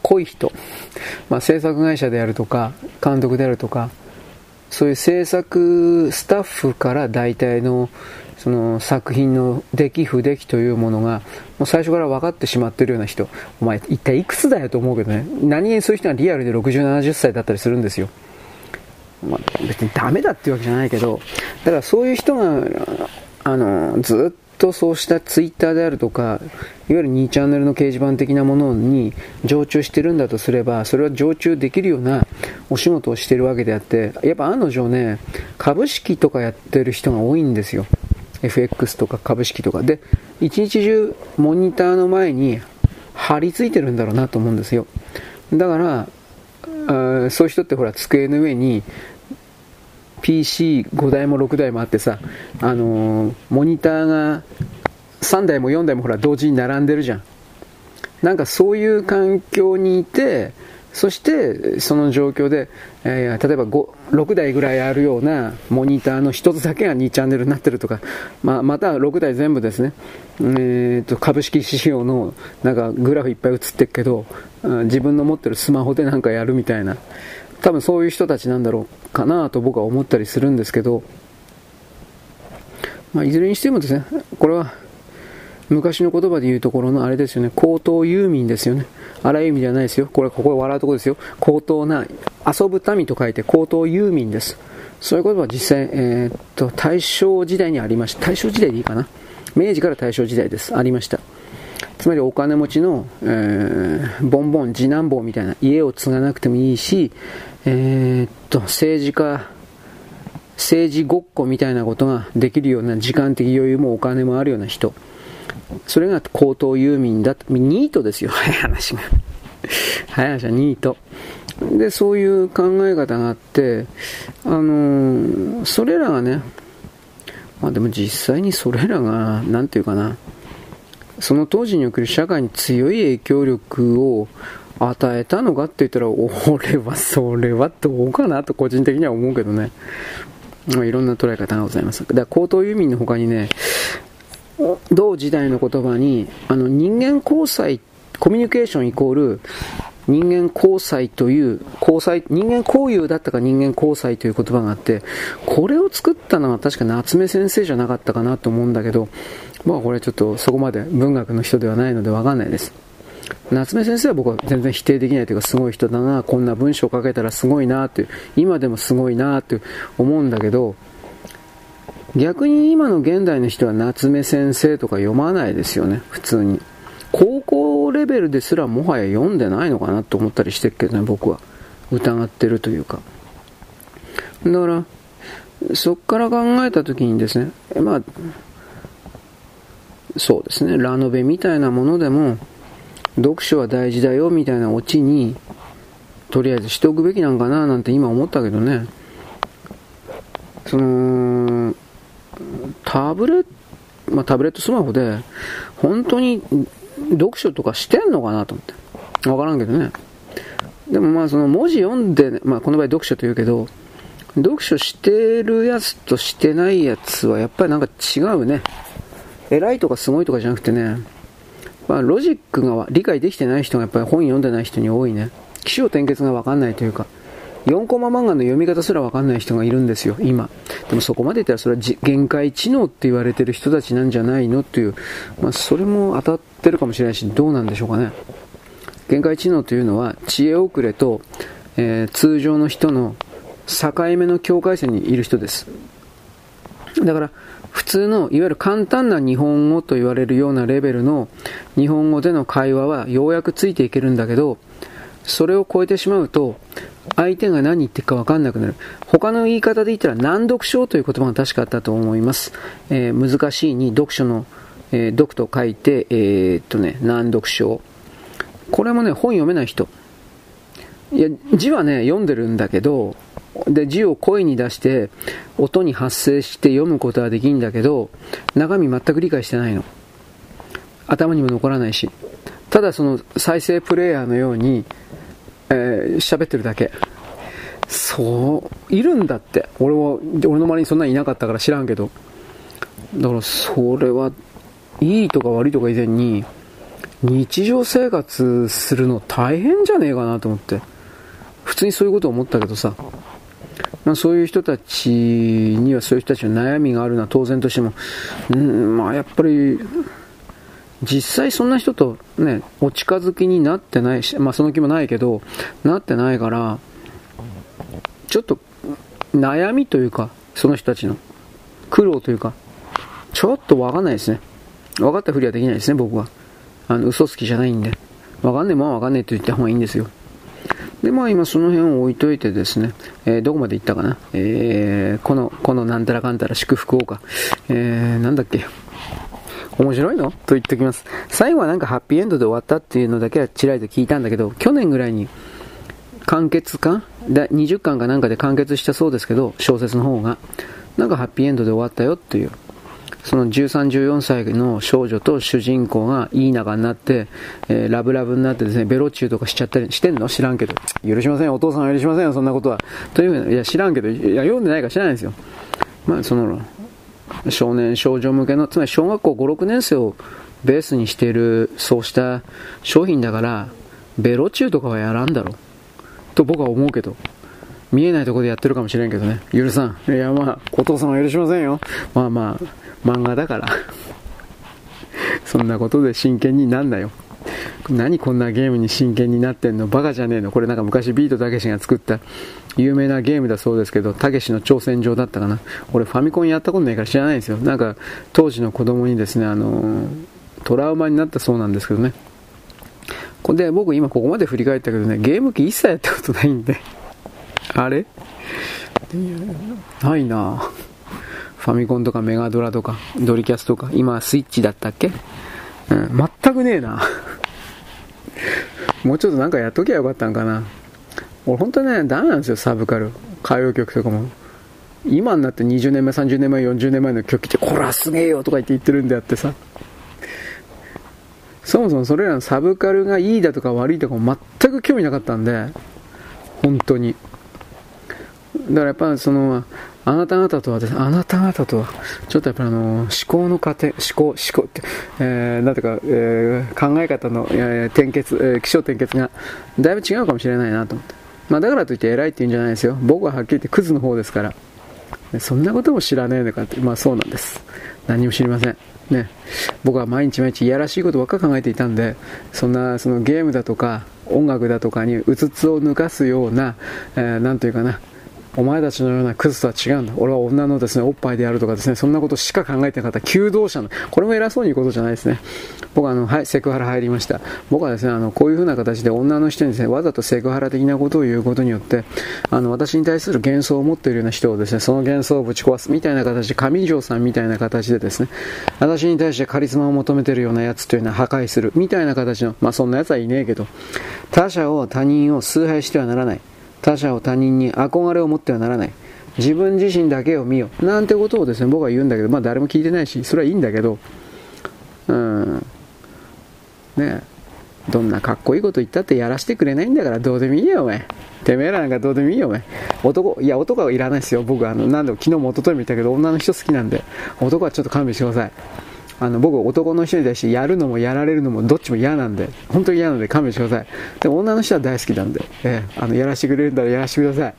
濃い人、まあ、制作会社であるとか、監督であるとか、そういう制作スタッフから大体のその作品の出来不出来というものがもう最初から分かってしまってるような人。お前一体いくつだよと思うけどね。何にそういう人はリアルで6070歳だったりするんですよ、まあ、別にダメだっていうわけじゃないけどだからそういう人があのずっとそうしたツイッターであるとか、いわゆる2チャンネルの掲示板的なものに常駐してるんだとすれば、それは常駐できるようなお仕事をしてるわけであって、やっぱ案の定ね、株式とかやってる人が多いんですよ。FX とか株式とか。で、一日中モニターの前に張り付いてるんだろうなと思うんですよ。だから、あそういう人ってほら机の上に PC5 台も6台もあってさ、あのー、モニターが3台も4台もほら同時に並んでるじゃん。なんかそういう環境にいて、そしてその状況で、えー、例えば6台ぐらいあるようなモニターの1つだけが2チャンネルになってるとか、まあ、また6台全部ですね、えーと、株式指標のなんかグラフいっぱい映ってるけど、自分の持ってるスマホでなんかやるみたいな、多分そういう人たちなんだろうかなと僕は思ったりするんですけど、まあ、いずれにしてもですね、これは昔の言葉で言うところのあれですよね、高等遊民ですよね。荒い意味じゃないですよ。これ、ここで笑うところですよ。高等な、遊ぶ民と書いて高等遊民です。そういう言葉は実際、えー、っと、大正時代にありました。大正時代でいいかな。明治から大正時代です。ありました。つまりお金持ちの、えー、ボンボン、次男坊みたいな家を継がなくてもいいし、えー、っと、政治家、政治ごっこみたいなことができるような時間的余裕もお金もあるような人。それが高等遊民だと。ニートですよ、早い話が。早い話はニート。で、そういう考え方があって、あのー、それらがね、まあでも実際にそれらが、なんていうかな、その当時における社会に強い影響力を与えたのかって言ったら、俺はそれはどうかなと個人的には思うけどね。まあ、いろんな捉え方がございます。だから高等遊民の他にね、同時代の言葉に、あの人間交際、コミュニケーションイコール人間交際という、交際、人間交友だったか人間交際という言葉があって、これを作ったのは確か夏目先生じゃなかったかなと思うんだけど、まあこれちょっとそこまで文学の人ではないのでわかんないです。夏目先生は僕は全然否定できないというかすごい人だな、こんな文章を書けたらすごいなって、今でもすごいなって思うんだけど、逆に今の現代の人は夏目先生とか読まないですよね、普通に。高校レベルですらもはや読んでないのかなと思ったりしてるけどね、僕は。疑ってるというか。だから、そっから考えた時にですね、まあ、そうですね、ラノベみたいなものでも、読書は大事だよみたいなオチに、とりあえずしておくべきなんかななんて今思ったけどね。その、タブレット、まあ、タブレットスマホで、本当に読書とかしてんのかなと思って。わからんけどね。でもまあその文字読んで、まあこの場合読書と言うけど、読書してるやつとしてないやつはやっぱりなんか違うね。偉いとかすごいとかじゃなくてね、まあロジックが理解できてない人がやっぱり本読んでない人に多いね。起承転結がわかんないというか、4コマ漫画の読み方すらわかんない人がいるんですよ、今。でもそこまで言ったらそれは限界知能って言われてる人たちなんじゃないのっていう、まあそれも当たってるかもしれないし、どうなんでしょうかね。限界知能というのは知恵遅れと、えー、通常の人の境目の境界線にいる人です。だから、普通の、いわゆる簡単な日本語と言われるようなレベルの日本語での会話はようやくついていけるんだけど、それを超えてしまうと、相手が何言ってるか分かんなくなる。他の言い方で言ったら難読書という言葉が確かあったと思います。えー、難しいに読書の、えー、読と書いて、えー、っとね、難読書。これもね、本読めない人。いや、字はね、読んでるんだけど、で、字を声に出して、音に発声して読むことはできるんだけど、中身全く理解してないの。頭にも残らないし。ただその再生プレイヤーのように、えー、喋ってるだけ。そう、いるんだって。俺は、俺の周りにそんなにいなかったから知らんけど。だからそれは、いいとか悪いとか以前に、日常生活するの大変じゃねえかなと思って。普通にそういうこと思ったけどさ。まあ、そういう人たちにはそういう人たちの悩みがあるのは当然としても、うん、まあやっぱり、実際そんな人とね、お近づきになってないし、まあその気もないけど、なってないから、ちょっと悩みというか、その人たちの苦労というか、ちょっとわかんないですね。分かったふりはできないですね、僕は。あの、嘘つきじゃないんで。わかんねえもんはわかんねえと言った方がいいんですよ。で、まあ今その辺を置いといてですね、えー、どこまで行ったかな。えー、この、このなんたらかんたら祝福をか。えー、なんだっけ。面白いの？と言っておきます。最後はなんかハッピーエンドで終わったっていうのだけはちらりと聞いたんだけど、去年ぐらいに完結か？20巻かなんかで完結したそうですけど、小説の方が。なんかハッピーエンドで終わったよっていう。その13、14歳の少女と主人公がいい仲になって、えー、ラブラブになってですね、ベロチューとかしちゃったりしてんの？知らんけど。許しません、お父さんは許しませんよ、そんなことは。というふうに、いや、知らんけど、いや、読んでないか知らないんですよ。まあ、その、少年少女向けの、つまり小学校5、6年生をベースにしている、そうした商品だから、ベロチューとかはやらんだろう。と僕は思うけど。見えないところでやってるかもしれんけどね。許さん。いや、まあ、お父さんは許しませんよ。まあまあ、漫画だから。そんなことで真剣になんなよ。何こんなゲームに真剣になってんの？バカじゃねえのこれなんか昔ビートたけしが作った有名なゲームだそうですけど、たけしの挑戦状だったかな。俺ファミコンやったことないから知らないんですよ。なんか当時の子供にですね、あのトラウマになったそうなんですけどね。で、僕今ここまで振り返ったけどね、ゲーム機一切やったことないんで。あれ？ないなファミコンとかメガドラとか、ドリキャスとか、今スイッチだったっけ？うん、全くねえな。もうちょっとなんかやっときゃよかったんかな。俺本当ね、ダメなんですよ、サブカル。歌謡曲とかも。今になって20年前、30年前、40年前の曲って、これはすげえよとか言って言ってるんであってさ。そもそもそれらのサブカルがいいだとか悪いとかも全く興味なかったんで、本当に。だからやっぱその、あなた方とはです、あなた方とは、ちょっとやっぱあの、思考の過程、思考、思考って、えー、なんていうか、えー、考え方の、えー、転結、えー、気象転結が、だいぶ違うかもしれないなと思って。まあだからといって偉いって言うんじゃないですよ。僕ははっきり言ってクズの方ですから。そんなことも知らねえのかって、まあそうなんです。何も知りません。ね、僕は毎日毎日いやらしいことばっか考えていたんで、そんなそのゲームだとか音楽だとかにうつつを抜かすような、えー、なんというかな、お前たちのようなクズとは違うんだ。俺は女のですね、おっぱいであるとかですね、そんなことしか考えてなかった。求道者の、これも偉そうに言うことじゃないですね。僕はあの、はい、セクハラ入りました。僕はですね、あの、こういう風な形で女の人にですね、わざとセクハラ的なことを言うことによって、あの、私に対する幻想を持っているような人をですね、その幻想をぶち壊すみたいな形で、上条さんみたいな形でですね、私に対してカリスマを求めているようなやつというのは破壊するみたいな形の、まあそんなやつはいねえけど、他者を他人を崇拝してはならない。他者を他人に憧れを持ってはならない。自分自身だけを見よ。なんてことをですね、僕は言うんだけど、まあ誰も聞いてないし、それはいいんだけど、うん。ねどんなかっこいいこと言ったってやらせてくれないんだからどうでもいいよ、お前。てめえらなんかどうでもいいよ、お前。男、いや、男はいらないですよ。僕、あの、何度も昨日も一昨日も言ったけど、女の人好きなんで、男はちょっと勘弁してください。あの僕、男の人に対してやるのもやられるのもどっちも嫌なんで、本当に嫌なので勘弁してください。でも女の人は大好きなんで、えー、あのやらせてくれるんだらやらせてください。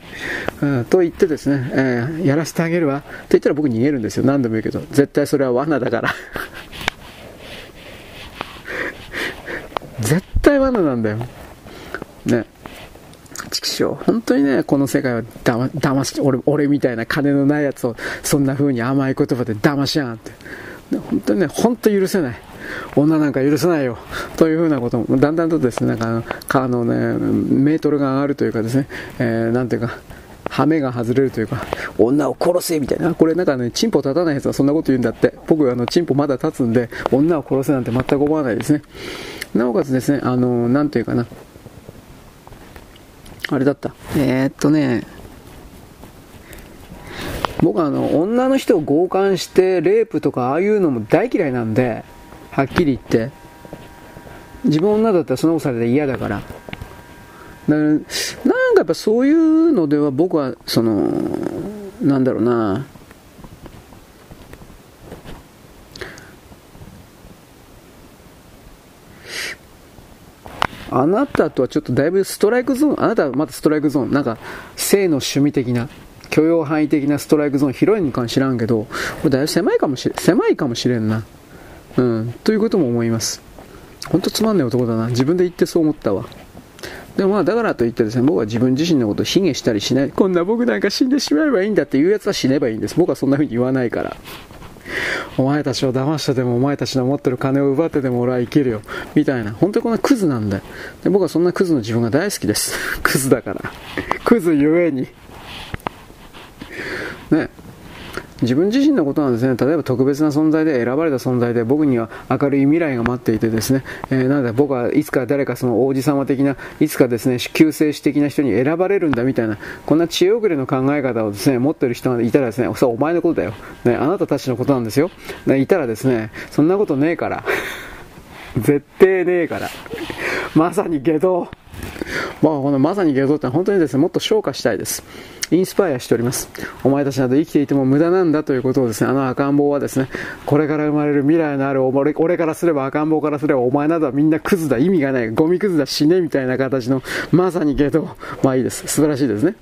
うん、と言ってですね、えー、やらせてあげるわ。と言ったら僕逃げるんですよ。何度も言うけど。絶対それは罠だから。絶対罠なんだよ。ね。畜生。本当にね、この世界はだま、騙し、俺、俺みたいな金のないやつを、そんな風に甘い言葉で騙しやがって。本当にね、本当許せない。女なんか許せないよ。というふうなことも、だんだんとですね、なんかあの、ね、メートルが上がるというかですね、えー、なんていうか、羽目が外れるというか、女を殺せみたいな。これなんかね、チンポ立たないやつはそんなこと言うんだって。僕、あの、チンポまだ立つんで、女を殺せなんて全く思わないですね。なおかつですね、あの、なんていうかな。あれだった。えー、っとね、僕はあの、女の人を強姦してレイプとかああいうのも大嫌いなんで、はっきり言って。自分女だったらその子されて嫌だから。だからなんかやっぱそういうのでは僕は、その、なんだろうな、あなたとはちょっとだいぶストライクゾーン、あなたはまたストライクゾーン、なんか性の趣味的な、許容範囲的なストライクゾーン広いのか知らんけど、これだいぶ狭いかもしれ、狭いかもしれんな。うん、ということも思います。ほんとつまんない男だな。自分で言ってそう思ったわ。でもまあだからといってですね、僕は自分自身のことを卑下したりしない。こんな僕なんか死んでしまえばいいんだっていうやつは死ねばいいんです。僕はそんな風に言わないから。お前たちを騙してでもお前たちの持ってる金を奪ってでも俺は生きるよ。みたいな。本当にこんなクズなんだよ。で僕はそんなクズの自分が大好きです。クズだから。クズゆえに。ね、自分自身のことなんですね、例えば特別な存在で選ばれた存在で僕には明るい未来が待っていてですね、えー、なので僕はいつか誰かその王子様的な、いつかですね、救世主的な人に選ばれるんだみたいな、こんな知恵遅れの考え方をですね、持ってる人がいたらですね、それお前のことだよ。ね、あなたたちのことなんですよ。ね、いたらですね、そんなことねえから。絶対ねえから。まさに下道。まあ、このまさに下道って本当にですね、もっと昇華したいです。インスパイアしております。お前たちなど生きていても無駄なんだということをですね、あの赤ん坊はですね、これから生まれる未来のある俺俺からすれば赤ん坊からすればお前などはみんなクズだ、意味がない、ゴミクズだ、死ねみたいな形の、まさにゲト。まあいいです。素晴らしいですね。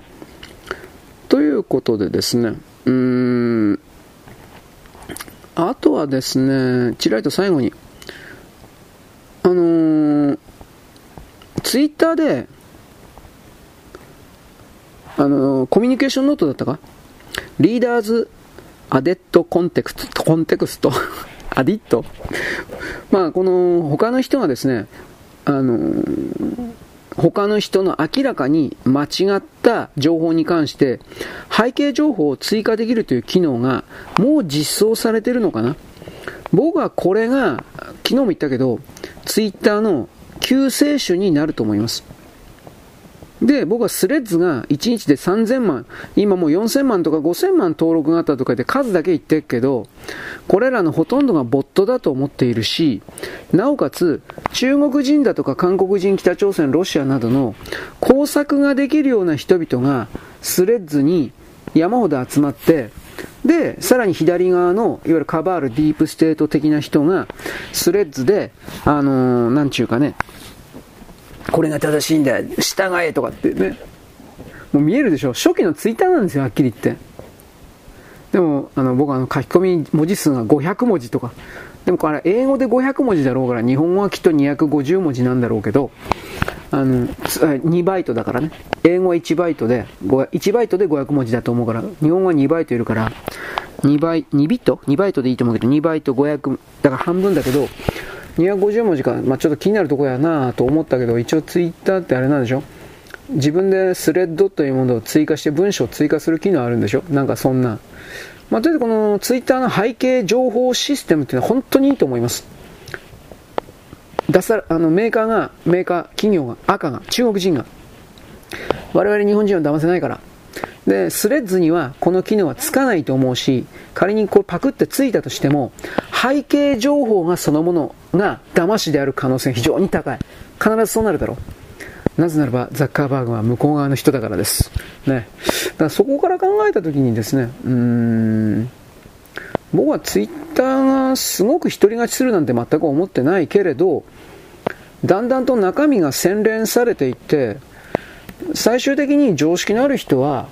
ということでですね、うーん、あとはですね、ちらりと最後に、あのー、ツイッターで、あのコミュニケーションノートだったか？リーダーズアデットコンテクスト、コンテクスト、アディット。まあ、この他の人がですね、あの他の人の明らかに間違った情報に関して背景情報を追加できるという機能がもう実装されてるのかな？僕はこれが昨日も言ったけどツイッターの救世主になると思います。で、僕はスレッズが1日で3000万、今もう4000万とか5000万登録があったとかで数だけ言ってるけど、これらのほとんどがボットだと思っているし、なおかつ、中国人だとか韓国人、北朝鮮、ロシアなどの工作ができるような人々がスレッズに山ほど集まって、で、さらに左側の、いわゆるカバールディープステート的な人が、スレッズで、あのー、なんちゅうかね、これが正しいんだよ、従えとかってね。もう見えるでしょ？初期のツイッターなんですよ、はっきり言って。でも、あの、僕はあの書き込み文字数が500文字とか、でもこれ英語で500文字だろうから、日本語はきっと250文字なんだろうけど、あの、2バイトだからね。英語は1バイトで、1バイトで500文字だと思うから、日本語は2バイトいるから、2倍、2ビット ?2 バイトでいいと思うけど、2バイト500、だから半分だけど、250文字か、まあ、ちょっと気になるとこやなと思ったけど、一応ツイッターってあれなんでしょ？自分でスレッドというものを追加して文章を追加する機能あるんでしょ？なんかそんな。まあ、とりあえずこのツイッターの背景情報システムっていうのは本当にいいと思います。出さあのメーカーが、メーカー、企業が、赤が、中国人が、我々日本人は騙せないから。で、スレッズにはこの機能はつかないと思うし、仮にこうパクってついたとしても、背景情報がそのものが騙しである可能性が非常に高い。必ずそうなるだろう。なぜならばザッカーバーグは向こう側の人だからです。ね。だからそこから考えたときにですね、うーん、僕はツイッターがすごく独り勝ちするなんて全く思ってないけれど、だんだんと中身が洗練されていって、最終的に常識のある人は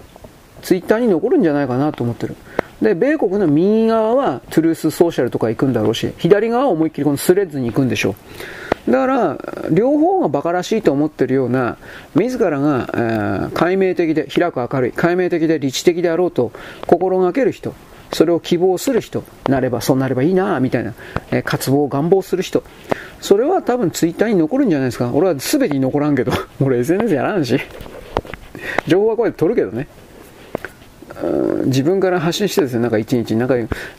ツイッターに残るんじゃないかなと思ってる。で、米国の右側はトゥルースソーシャルとか行くんだろうし、左側は思いっきりこのスレッズに行くんでしょう。だから、両方が馬鹿らしいと思ってるような、自らが、えー、解明的で、開く明るい、解明的で理知的であろうと心がける人、それを希望する人、なれば、そうなればいいな、みたいな、えー、渇望を、願望する人、それは多分ツイッターに残るんじゃないですか。俺は全てに残らんけど、俺 SNS やらんし、情報はこうやって取るけどね。自分から発信してですね、なんか1日なんか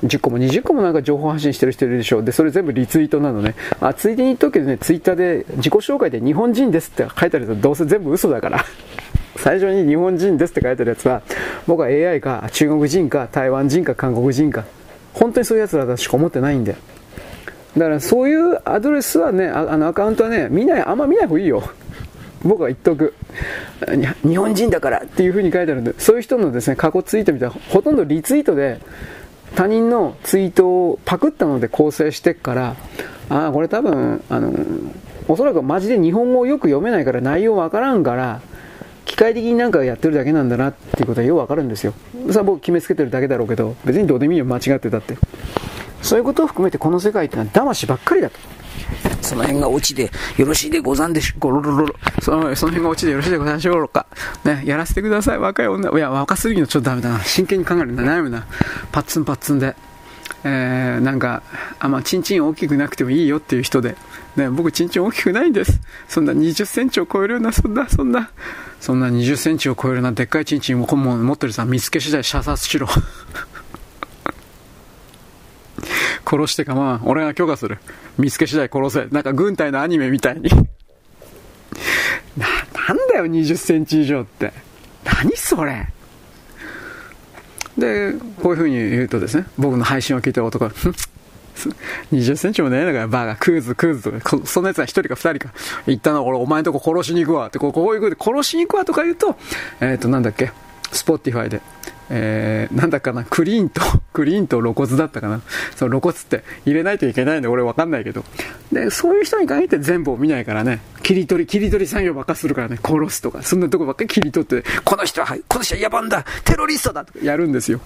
10個も20個もなんか情報発信してる人いるでしょう。で、それ全部リツイートなのね。あ、ついでに言っとくけどね、ツイッターで自己紹介で日本人ですって書いてあるとどうせ全部嘘だから。最初に日本人ですって書いてるやつは、僕は AI か中国人か台湾人か韓国人か、本当にそういうやつらだしか思ってないんだよ。だからそういうアドレスはね、あのアカウントはね、見ない、あんま見ない方がいいよ。僕は言っとく。日本人だからっていう風に書いてあるんで、そういう人のですね、過去ツイート見たらほとんどリツイートで他人のツイートをパクったので構成してっから、ああ、これ多分、あの、おそらくマジで日本語をよく読めないから内容わからんから、機械的になんかやってるだけなんだなっていうことはよくわかるんですよ。それは僕決めつけてるだけだろうけど、別にどうでもいいよ、間違ってたって。そういうことを含めてこの世界ってのは騙しばっかりだと。その辺がオチでよろしいでござんでしょ、ゴロロロ。そのその辺がオチでよろしいでござんでしょうか。ね、やらせてください、若い女。いや、若すぎるのちょっとダメだな。真剣に考えるんだ。悩むな。パッツンパッツンで。えー、なんか、あ、まあ、チンチン大きくなくてもいいよっていう人で。ね、僕、チンチン大きくないんです。そんな20センチを超えるような、そんな、そんな、そんな20センチを超えるなでっかいチンチンを持ってるさ、見つけ次第射殺しろ。殺してかまあ、俺が許可する。見つけ次第殺せ。なんか軍隊のアニメみたいに。な、なんだよ、20センチ以上って。何それ。で、こういう風に言うとですね、僕の配信を聞いてる男が、20センチもねえのかよ、バーが、クーズ、クーズとか、そんな奴は1人か2人か、言ったの俺お前んとこ殺しに行くわって、こうこういう風で殺しに行くわとか言うと、えっ、ー、と、なんだっけ、Spotify で、えー、なんだかな、クリーンと、クリーンと露骨だったかな。その露骨って入れないといけないんで俺わかんないけど。で、そういう人に限って全部を見ないからね、切り取り、切り取り作業ばっかするからね、殺すとか、そんなとこばっかり切り取って、この人は、この人は野蛮だテロリストだとかやるんですよ。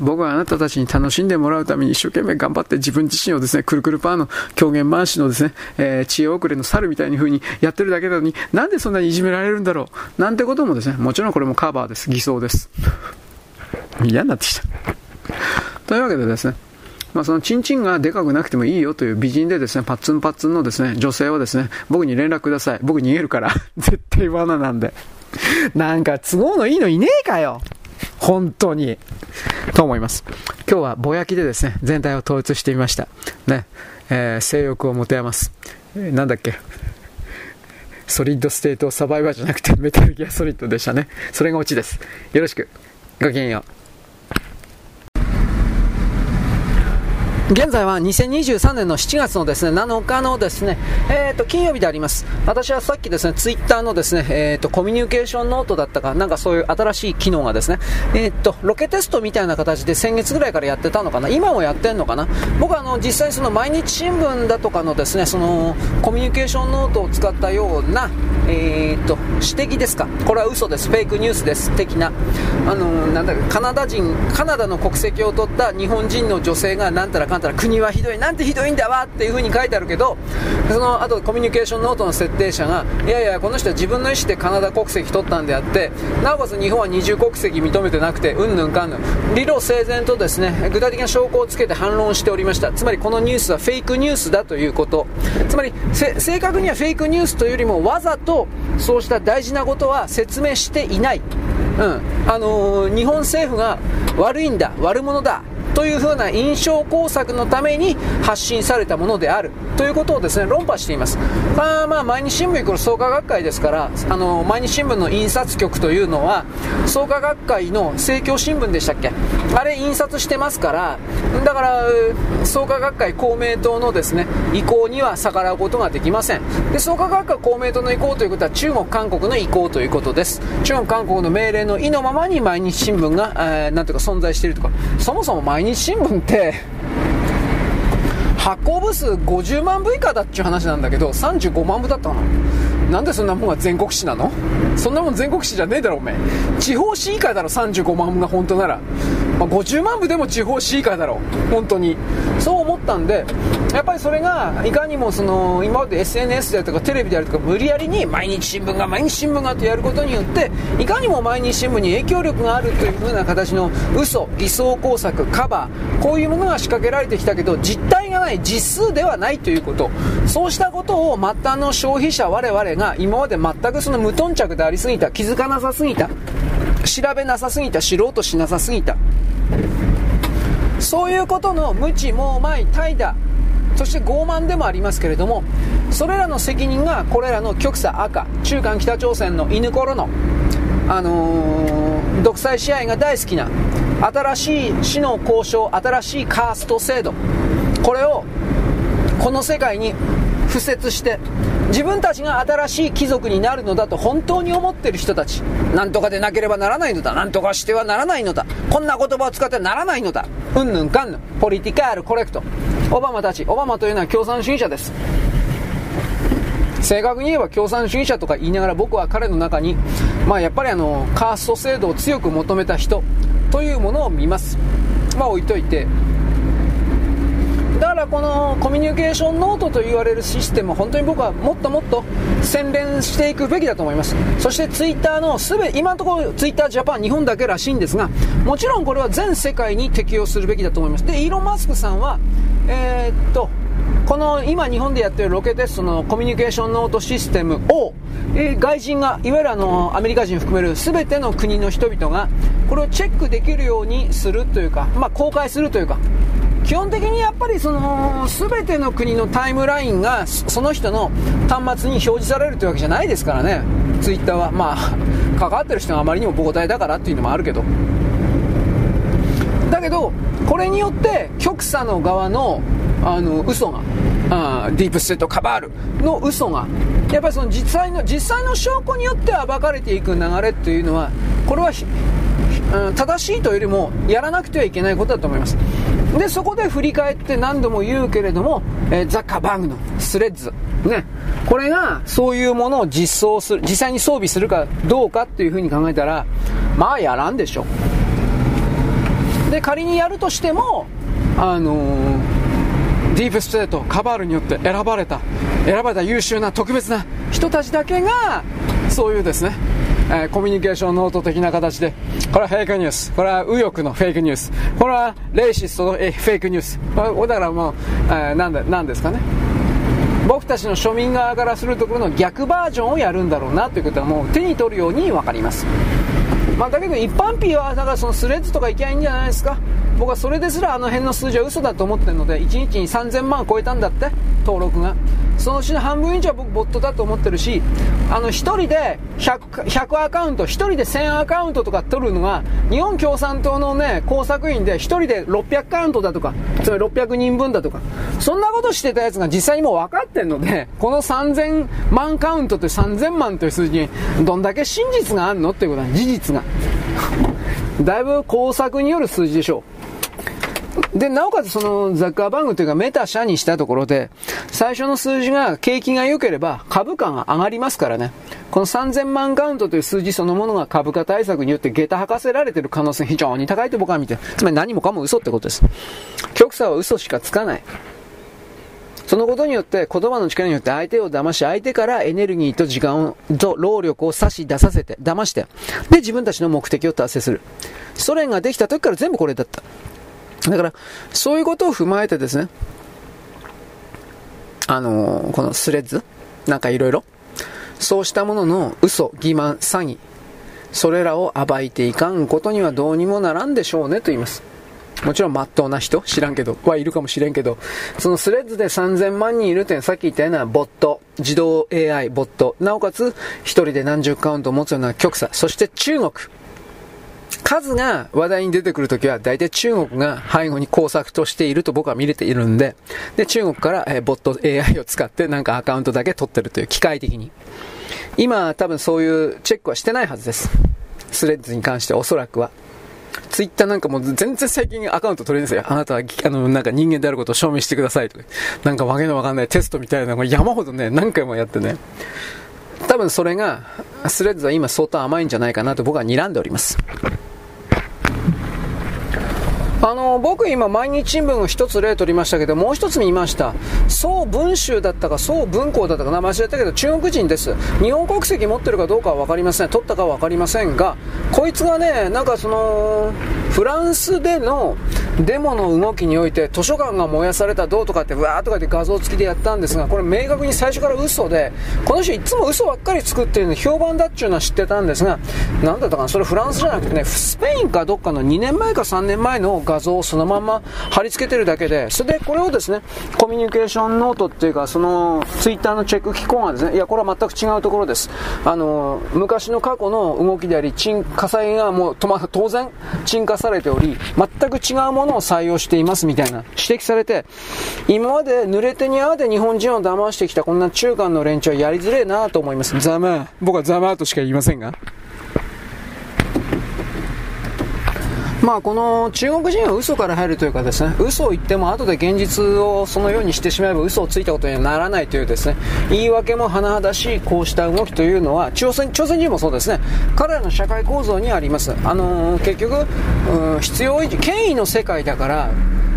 僕はあなたたちに楽しんでもらうために一生懸命頑張って自分自身をですね、くるくるパーの狂言回しのですね、えー、知恵遅れの猿みたいに風にやってるだけなのに、なんでそんなにいじめられるんだろう？なんてこともですね、もちろんこれもカバーです。偽装です。嫌になってきた。というわけでですね、まあ、そのチンチンがでかくなくてもいいよという美人でですね、パッツンパッツンのですね、女性はですね、僕に連絡ください。僕逃げるから。絶対罠なんで。なんか都合のいいのいねえかよ。本当に。と思います。今日はぼやきでですね、全体を統一してみました。ね、えー、性欲を持て余す。え、なんだっけ。ソリッドステートサバイバーじゃなくてメタルギアソリッドでしたね。それがオチです。よろしく。ごきげんよう。現在は2023年の7月のですね、7日のですね、えっ、ー、と、金曜日であります。私はさっきですね、ツイッターのですね、えっ、ー、と、コミュニケーションノートだったか、なんかそういう新しい機能がですね、えっ、ー、と、ロケテストみたいな形で先月ぐらいからやってたのかな今もやってんのかな僕はあの、実際その毎日新聞だとかのですね、その、コミュニケーションノートを使ったような、えっと、指摘ですかこれは嘘です。フェイクニュースです。的な。あの、なんだカナダ人、カナダの国籍を取った日本人の女性がなんたらかんたら国はひどいなんてひどいんだわっていう風に書いてあるけどその後コミュニケーションノートの設定者がいやいやこの人は自分の意思でカナダ国籍取ったんであってなおかつ日本は二重国籍認めてなくてうんぬんかんぬん。理路整然とですね具体的な証拠をつけて反論しておりました。つまりこのニュースはフェイクニュースだということ。つまり正確にはフェイクニュースというよりもわざとそうした大事なことは説明していない。うん。あのー、日本政府が悪いんだ悪者だというふうな印象工作のために発信されたものである。ということをですね論破しています。あまあ毎日新聞イコール創価学会ですからあの毎日新聞の印刷局というのは創価学会の政教新聞でしたっけ？あれ印刷してますからだから創価学会公明党のですね意向には逆らうことができません。で創価学会公明党の意向ということは中国韓国の意向ということです。中国韓国の命令の意のままに毎日新聞が、えー、なんていうか存在しているとかそもそも毎日新聞って発行部数50万部以下だっちゅう話なんだけど35万部だったの。なんでそんなもんが全国紙なの？そんなもん全国紙じゃねえだろおめえ。地方紙以下だろ35万部が本当なら、まあ、50万部でも地方紙以下だろう。本当に。そう思ったんでやっぱりそれがいかにもその今まで SNS であるとかテレビであるとか無理やりに毎日新聞が毎日新聞がとやることによっていかにも毎日新聞に影響力があるという風な形の嘘偽装工作カバーこういうものが仕掛けられてきたけど実態がない実数ではないということ。そうしたことを末端の消費者我々が今まで全くその無頓着でありすぎた気づかなさすぎた調べなさすぎた知ろうとしなさすぎた。そういうことの無知猛昧怠惰。そして傲慢でもありますけれどもそれらの責任がこれらの極左赤中間北朝鮮の犬頃の、あのー、独裁支配が大好きな新しい死の交渉新しいカースト制度。これをこの世界に敷設して自分たちが新しい貴族になるのだと本当に思っている人たち。何とかでなければならないのだ。何とかしてはならないのだ。こんな言葉を使ってはならないのだ。うんぬんかんぬん。ポリティカールコレクト。オバマたち。オバマというのは共産主義者です。正確に言えば共産主義者とか言いながら僕は彼の中に、まあ、やっぱりあのカースト制度を強く求めた人というものを見ます。まあ置いといてだからこのコミュニケーションノートと言われるシステム本当に僕はもっともっと洗練していくべきだと思います。そしてツイッターのすべ今のところツイッタージャパン日本だけらしいんですがもちろんこれは全世界に適用するべきだと思います。でイーロン・マスクさんはえー、っとこの今日本でやってるロケテストのコミュニケーションノートシステムを、え、外人がいわゆるあのアメリカ人含める全ての国の人々がこれをチェックできるようにするというか、まあ、公開するというか。基本的にやっぱりその全ての国のタイムラインがその人の端末に表示されるというわけじゃないですからね。ツイッターは。まあ 関わってる人があまりにも膨大だからっていうのもあるけど。だけどこれによって極左の側のあの嘘があディープステートカバールの嘘がやっぱりその実際の実際の証拠によって暴かれていく流れっていうのはこれは正しいというよりもやらなくてはいけないことだと思います。でそこで振り返って何度も言うけれども、えー、ザッカーバーグのスレッズ。ね。これがそういうものを実装する実際に装備するかどうかっていうふうに考えたらまあやらんでしょ。で仮にやるとしてもあのー、ディープステートカバールによって選ばれた選ばれた優秀な特別な人たちだけがそういうですねえー、コミュニケーションノート的な形で、これはフェイクニュース、これは右翼のフェイクニュース、これはレイシストのフェイクニュース、だからもう、えー、なんでなんですかね。僕たちの庶民側からするところの逆バージョンをやるんだろうなということはもう手に取るように分かります。まあ、だけど一般 P はだからそのスレッズとかいきゃいいんじゃないですか。僕はそれですらあの辺の数字は嘘だと思ってるので1日に3000万超えたんだって登録が。そのうちの半分以上は僕ボットだと思ってるし、あの、一人で100、100アカウント、一人で1000アカウントとか取るのが、日本共産党のね、工作員で一人で600アカウントだとか、つまり600人分だとか、そんなことしてたやつが実際にもう分かってんので、この3000万カウントという3000万という数字に、どんだけ真実があるのっていうことは事実が。だいぶ工作による数字でしょう。で、なおかつそのザッカーバーグというかメタ社にしたところで、最初の数字が景気が良ければ株価が上がりますからね。この3000万カウントという数字そのものが株価対策によって下駄吐かせられている可能性非常に高いと僕は見てつまり何もかも嘘ってことです。極左は嘘しかつかない。そのことによって言葉の力によって相手を騙し相手からエネルギーと時間をと労力を差し出させて騙してで自分たちの目的を達成するソ連ができた時から全部これだっただから、そういうことを踏まえてですね、あのー、このスレッズなんかいろいろ、そうしたものの嘘、欺瞞、詐欺、それらを暴いていかんことにはどうにもならんでしょうねと言います。もちろん真っ当な人知らんけど、はいるかもしれんけど、そのスレッズで3000万人いるってさっき言ったようなボット、自動 AI ボット、なおかつ一人で何十カウント持つような極左、そして中国。数が話題に出てくるときは、大体中国が背後に工作としていると僕は見れているんで、で、中国から、えー、ボット AI を使ってなんかアカウントだけ取ってるという機械的に。今、多分そういうチェックはしてないはずです。スレッズに関しておそらくは。ツイッターなんかもう全然最近アカウント取れるんですよ。あなたは、あの、なんか人間であることを証明してくださいとか。なんかわけのわかんないテストみたいなのが山ほどね、何回もやってね。多分それが、スレッズは今相当甘いんじゃないかなと僕は睨んでおります。あの僕今毎日新聞を一つ例取りましたけどもう一つ見ました。宋文集だったか宋文庫だったか名前忘れたけど中国人です。日本国籍持ってるかどうかは分かりません。取ったかは分かりませんがこいつがねなんかそのフランスでのデモの動きにおいて図書館が燃やされたどうとかってわーとかって画像付きでやったんですがこれ明確に最初から嘘でこの人いつも嘘ばっかり作ってるの評判だっちゅうのは知ってたんですが何だったかなそれフランスじゃなくてねスペインかどっかの2年前か3年前の画画像をそのまま貼り付けてるだけで、それでこれをですね、コミュニケーションノートっていうか、そのツイッターのチェック機構がですね、いや、これは全く違うところです。あの、昔の過去の動きであり、鎮火災がもう、当然、鎮火されており、全く違うものを採用していますみたいな指摘されて、今まで濡れてに合わで日本人を騙してきたこんな中間の連中はやりづれえなと思います。ざま僕はざまとしか言いませんが。まあこの中国人は嘘から入るというかですね、嘘を言っても後で現実をそのようにしてしまえば嘘をついたことにはならないというですね、言い訳も甚だしいこうした動きというのは、朝鮮朝鮮人もそうですね、彼らの社会構造にあります。あのー、結局、うん、必要、権威の世界だから、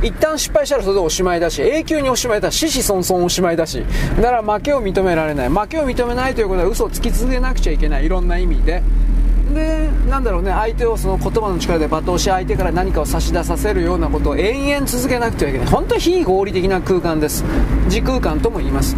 一旦失敗したらそれでおしまいだし、永久におしまいだし、死々孫々おしまいだし、だから負けを認められない。負けを認めないということは嘘をつき続けなくちゃいけない。いろんな意味で。でなんだろうね相手をその言葉の力で罵倒し相手から何かを差し出させるようなことを延々続けなくてはいけない。本当に非合理的な空間です。時空間とも言います。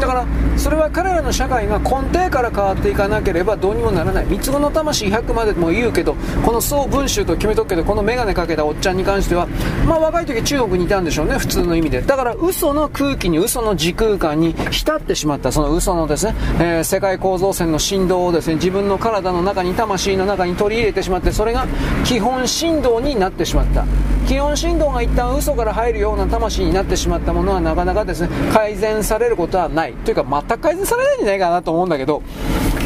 だからそれは彼らの社会が根底から変わっていかなければどうにもならない。三つ子の魂100までも言うけどこの総文集と決めとくけどこの眼鏡かけたおっちゃんに関してはまあ若い時中国にいたんでしょうね普通の意味で。だから嘘の空気に嘘の時空間に浸ってしまった。その嘘のですね、えー、世界構造線の振動をですね自分の体の中に魂の中に取り入れてしまってそれが基本振動になってしまった。基本振動が一旦嘘から入るような魂になってしまったものはなかなかですね改善されることはない。というか全く改善されないんじゃないかなと思うんだけど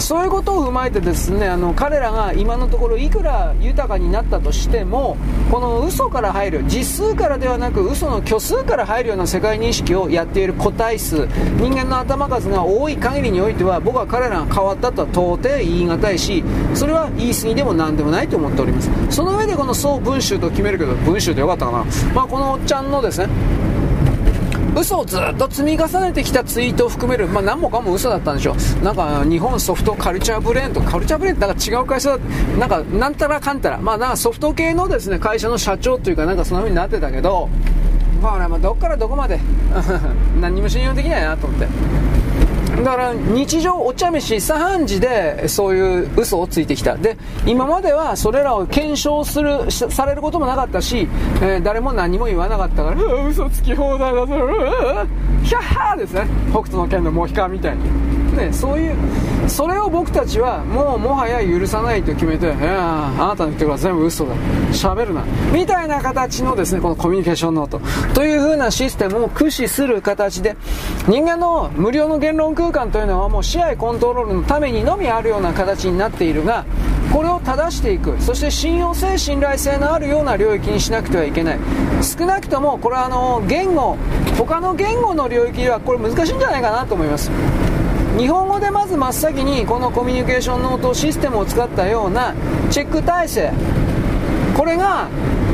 そういうことを踏まえてですねあの彼らが今のところいくら豊かになったとしてもこの嘘から入る実数からではなく嘘の虚数から入るような世界認識をやっている個体数人間の頭数が多い限りにおいては僕は彼らが変わったとは到底言い難いしそれは言い過ぎでも何でもないと思っております。その上でこの総文集と決めるけど文集でよかったかな、まあ、このおっちゃんのですね嘘をずっと積み重ねてきたツイートを含める、まあ、何もかも嘘だったんでしょう、なんか日本ソフトカルチャーブレーンとカルチャーブレーンってなんか違う会社だ、なんかなんたらかんたら、まあ、なんかソフト系のですね会社の社長というか、なんかそんな風になってたけど、まあ、まあどっからどこまで 何も信用できないなと思って。だから日常お茶飯茶飯事でそういう嘘をついてきた。で今まではそれらを検証するされることもなかったし、えー、誰も何も言わなかったからう嘘つき放題だぞヒャッハーですね北斗の拳のモヒカンみたいに、ね、そういうそれを僕たちはもうもはや許さないと決めていやあなたの言ってることは全部嘘だ。喋るな。みたいな形のですねこのコミュニケーションノート。という風なシステムを駆使する形で人間の無料の言論空間というのはもう試合コントロールのためにのみあるような形になっているがこれを正していく。そして信用性信頼性のあるような領域にしなくてはいけない。少なくともこれはあの言語他の言語の領域ではこれ難しいんじゃないかなと思います。日本語でまず真っ先にこのコミュニケーションノートシステムを使ったようなチェック体制。これが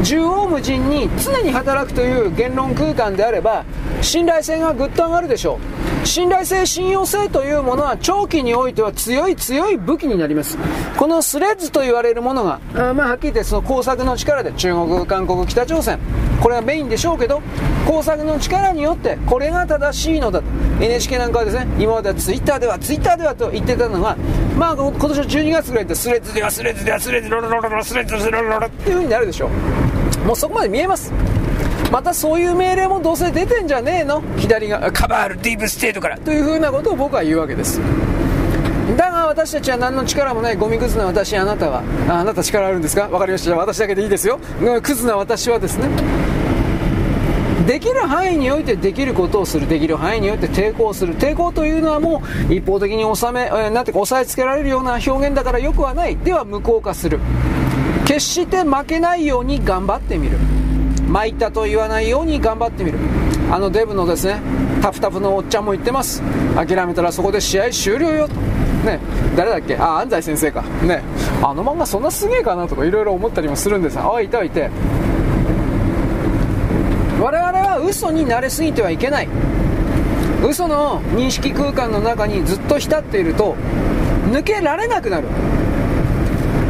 縦横無尽に常に働くという言論空間であれば信頼性がぐっと上がるでしょう。信頼性信用性というものは長期においては強い強い武器になります。このスレッズと言われるものがあまあはっきり言ってその工作の力で中国韓国北朝鮮。これがメインでしょうけど工作の力によってこれが正しいのだと。NHK なんかはですね今まではツイッターではツイッターではと言ってたのがまあ今年の12月ぐらいでスレッズではスレッズではスレッズロロロロロスレッズロロロロっていう風になるでしょうもうそこまで見えます。またそういう命令もどうせ出てんじゃねえの？左がカバールディープステートから。というふうなことを僕は言うわけです。だが私たちは何の力もないゴミくずな私あなたは。ああなた力あるんですか？分かりました。私だけでいいですよ。クズな私はですね。できる範囲においてできることをする。できる範囲において抵抗する。抵抗というのはもう一方的に収め、え、なんていうか押さえつけられるような表現だからよくはない。では無効化する。決して負けないように頑張ってみる。参ったと言わないように頑張ってみる。あのデブのですねタフタフのおっちゃんも言ってます。諦めたらそこで試合終了よと。ね誰だっけ？あ安西先生か。ねあの漫画そんなすげえかなとかいろいろ思ったりもするんです。あいたいて。我々は嘘に慣れすぎてはいけない。嘘の認識空間の中にずっと浸っていると抜けられなくなる。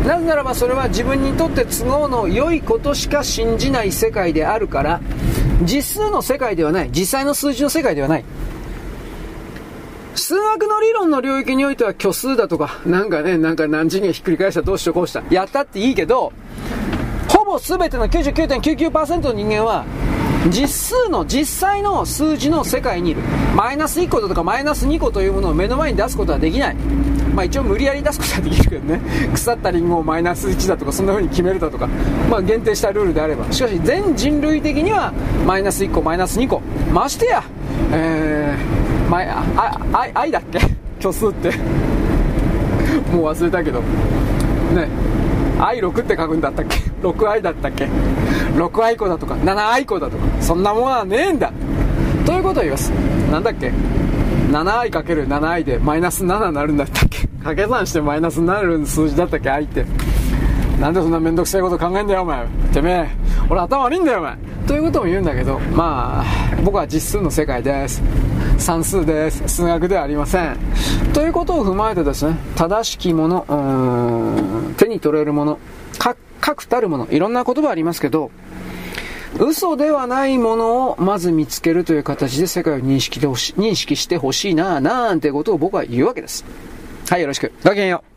なぜならばそれは自分にとって都合の良いことしか信じない世界であるから実数の世界ではない実際の数字の世界ではない。数学の理論の領域においては虚数だとかなんかねなんか何次元ひっくり返したどうしようこうした。やったっていいけどほぼ全ての99.99%の人間は実数の実際の数字の世界にいる。マイナス1個だとかマイナス2個というものを目の前に出すことはできない。まあ一応無理やり出すことはできるけどね。腐ったリンゴをマイナス1だとかそんな風に決めるだとか。まあ限定したルールであれば。しかし全人類的にはマイナス1個マイナス2個。ましてやえー、まあ、あ愛だっけ？虚数って。もう忘れたけど。ね。愛6って書くんだったっけ？6愛だったっけ？6愛子だとか7愛子だとか。そんなものはねえんだ。ということを言います。なんだっけ？7愛かける7愛でマイナス7になるんだったっけ？掛け算してマイナスになる数字だったっけ？愛って。なんでそんなめんどくさいこと考えんだよお前。てめえ。俺頭悪いんだよお前。ということも言うんだけどまあ僕は実数の世界です。算数です。数学ではありません。ということを踏まえてですね正しきもの手に取れるもの確たるものいろんな言葉ありますけど嘘ではないものをまず見つけるという形で世界を認識認識してほしいななんてことを僕は言うわけです。はいよろしく。ごきげんよう。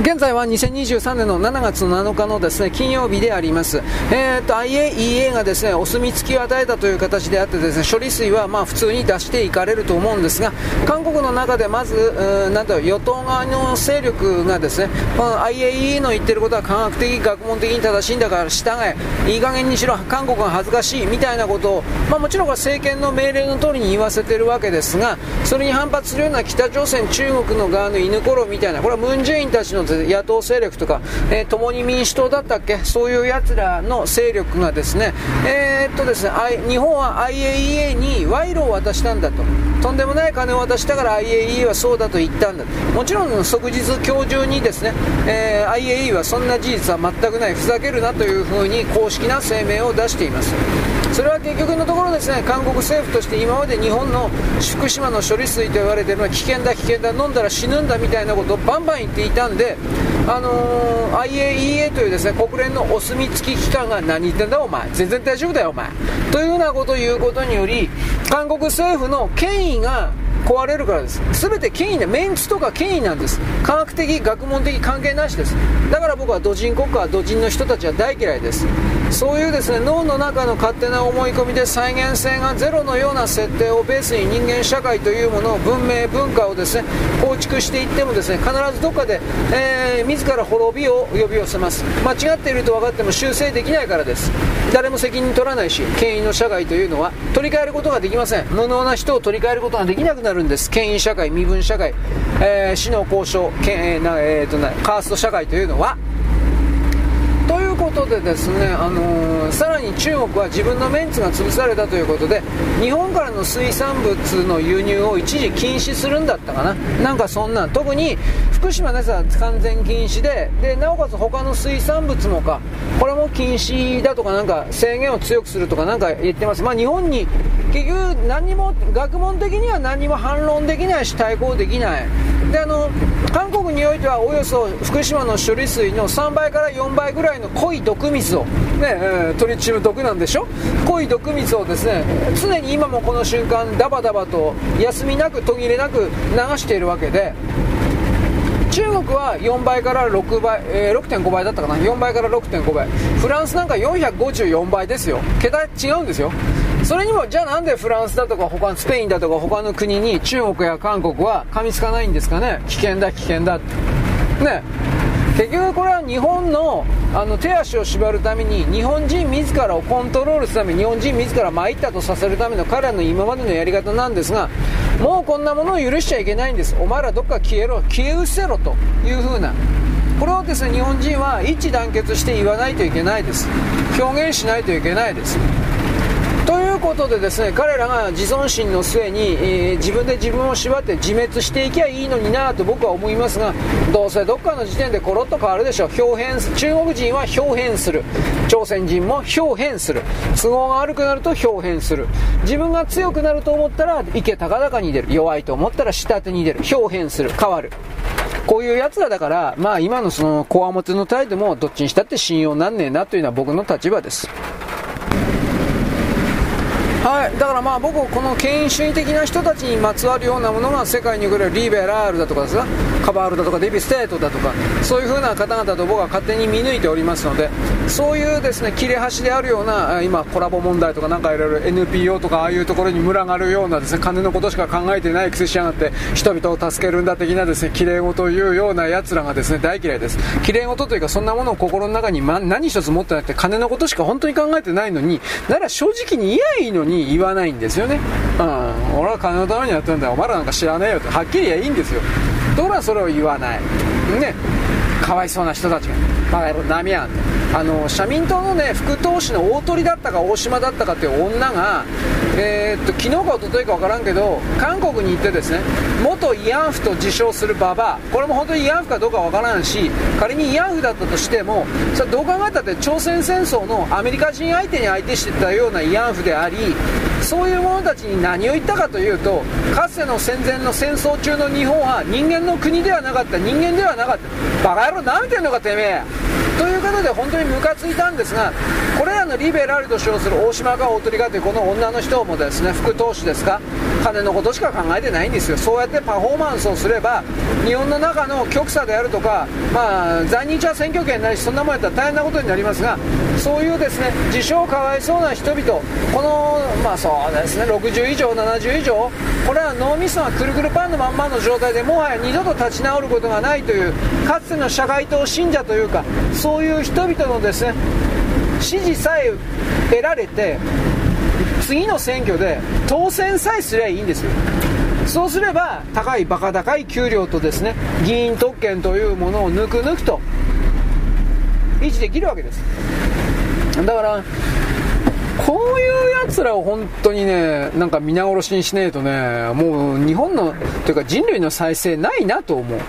現在は2023年の7月7日のですね金曜日であります、えーと、IAEA がですねお墨付きを与えたという形であってですね処理水はまあ普通に出していかれると思うんですが韓国の中でまずうなんだ与党側の勢力がですねこの IAEA の言ってることは科学的学問的に正しいんだから従え。いい加減にしろ韓国が恥ずかしいみたいなことを、まあ、もちろんこれ政権の命令の通りに言わせているわけですがそれに反発するような北朝鮮中国の側の犬ころみたいなこれはムン・ジェインたちの野党勢力とか、えー、共に民主党だったっけ？そういうやつらの勢力がですね、えー、っとですね、日本は IAEA に賄賂を渡したんだと。とんでもない金を渡したから IAEA はそうだと言ったんだもちろん即日今日中にですね、えー、IAEA はそんな事実は全くない。ふざけるなというふうに公式な声明を出しています。それは結局のところですね韓国政府として今まで日本の福島の処理水と言われているのは危険だ危険だ飲んだら死ぬんだみたいなことをバンバン言っていたんであのー、IAEA というですね国連のお墨付き機関が何言ってんだお前。全然大丈夫だよお前。というようなことを言うことにより韓国政府の権威が壊れるからです。全て権威でメンツとか権威なんです。科学的学問的関係なしです。だから僕は土人国家土人の人たちは大嫌いです。そういうですね脳の中の勝手な思い込みで再現性がゼロのような設定をベースに人間社会というものを文明文化をですね構築していってもですね必ずどっかで、えー、自ら滅びを呼び寄せます。間違っていると分かっても修正できないからです。誰も責任取らないし権威の社会というのは取り替えることができません。無能な人を取り替えることができなくなる。んです。権威社会身分社会、えー、死の交渉、えーなえーとな、カースト社会というのはことでですね、あのー、さらに中国は自分のメンツが潰されたということで日本からの水産物の輸入を一時禁止するんだったかな。なんかそんな特に福島のやつは完全禁止ででなおかつ他の水産物もかこれも禁止だとかなんか制限を強くするとかなんか言ってます。まあ日本に結局何も学問的には何も反論できないし対抗できない。であの韓国においてはおよそ福島の処理水の3倍から4倍ぐらいの濃い毒水を、ねえー、トリチウム毒なんでしょ？濃い毒水をですね常に今もこの瞬間ダバダバと休みなく途切れなく流しているわけで中国は4倍から6倍、えー、6.5倍だったかな？4倍から6.5倍。フランスなんか454倍ですよ。桁違うんですよ。それにもじゃあなんでフランスだとか他スペインだとか他の国に中国や韓国は噛みつかないんですかね？危険だ危険だね。結局これは日本のあの手足を縛るために日本人自らをコントロールするために日本人自ら参ったとさせるための彼らの今までのやり方なんですがもうこんなものを許しちゃいけないんです。お前らどっか消えろ。消え失せろという風な。これをですね日本人は一致団結して言わないといけないです。表現しないといけないです。ことでですね彼らが自尊心の末に、えー、自分で自分を縛って自滅していきゃいいのになと僕は思いますがどうせどっかの時点でコロッと変わるでしょう。表変中国人は表変する。朝鮮人も表変する。都合が悪くなると表変する。自分が強くなると思ったら池高々に出る。弱いと思ったら下手に出る。表変する。変わる。こういう奴らだから、まあ今のその、こわもての態度もどっちにしたって信用なんねえなというのは僕の立場です。はい、だからまあ僕この権威主義的な人たちにまつわるようなものが世界に来るリベラールだとかですカバールだとかデビステートだとかそういう風な方々と僕は勝手に見抜いておりますのでそういうですね切れ端であるような今コラボ問題とかなんかいろいろ NPO とかああいうところに群がるようなですね金のことしか考えてないくせしやがって人々を助けるんだ的なですね綺麗事を言うような奴らがですね大嫌いです。綺麗事というかそんなものを心の中に、何一つ持ってなくて金のことしか本当に考えてないのになら正直に言えばいいのにに言わないんですよね。うん。俺は金のためにやってるんだよ。お前らなんか知らねえよって。はっきり言えばいいんですよ。ところがそれを言わない。ね。かわいそうな人たちが。バカ野郎波やんあの社民党のね副党首の大鳥だったか大島だったかっていう女が、えー、っと昨日か一昨日か分からんけど韓国に行ってですね元慰安婦と自称するババアこれも本当に慰安婦かどうか分からんし仮に慰安婦だったとしてもそれどう考えたって朝鮮戦争のアメリカ人相手に相手してたような慰安婦でありそういう者たちに何を言ったかというとかつての戦前の戦争中の日本は人間の国ではなかった。人間ではなかった。バカ野郎なめてんのかてめえ。ということで本当にムカついたんですがこれらのリベラルと称する大島か大鳥かというこの女の人もですね副党首ですか？金のことしか考えてないんですよ。そうやってパフォーマンスをすれば日本の中の極左であるとか、まあ、在日は選挙権ないしそんなもんやったら大変なことになりますがそういうですね自称かわいそうな人々このまあそうですね。60以上70以上。これは脳みそがくるくるパンのまんまの状態でもはや二度と立ち直ることがないというかつての社会党信者というかそういう人々のですね支持さえ得られて次の選挙で当選さえすればいいんですよ。そうすれば高いバカ高い給料とですね議員特権というものを抜く抜くと維持できるわけです。だからこういうやつらを本当にね、なんか皆殺しにしねえとね、もう日本の、というか人類の再生ないなと思う。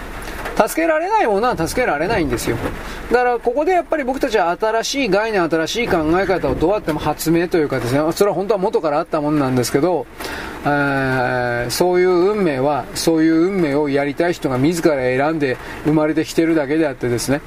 助けられないものは助けられないんですよ。だからここでやっぱり僕たちは新しい概念、新しい考え方をどうやっても発明というかですね、それは本当は元からあったものなんですけど、えー、そういう運命は、そういう運命をやりたい人が自ら選んで生まれてきてるだけであってですね、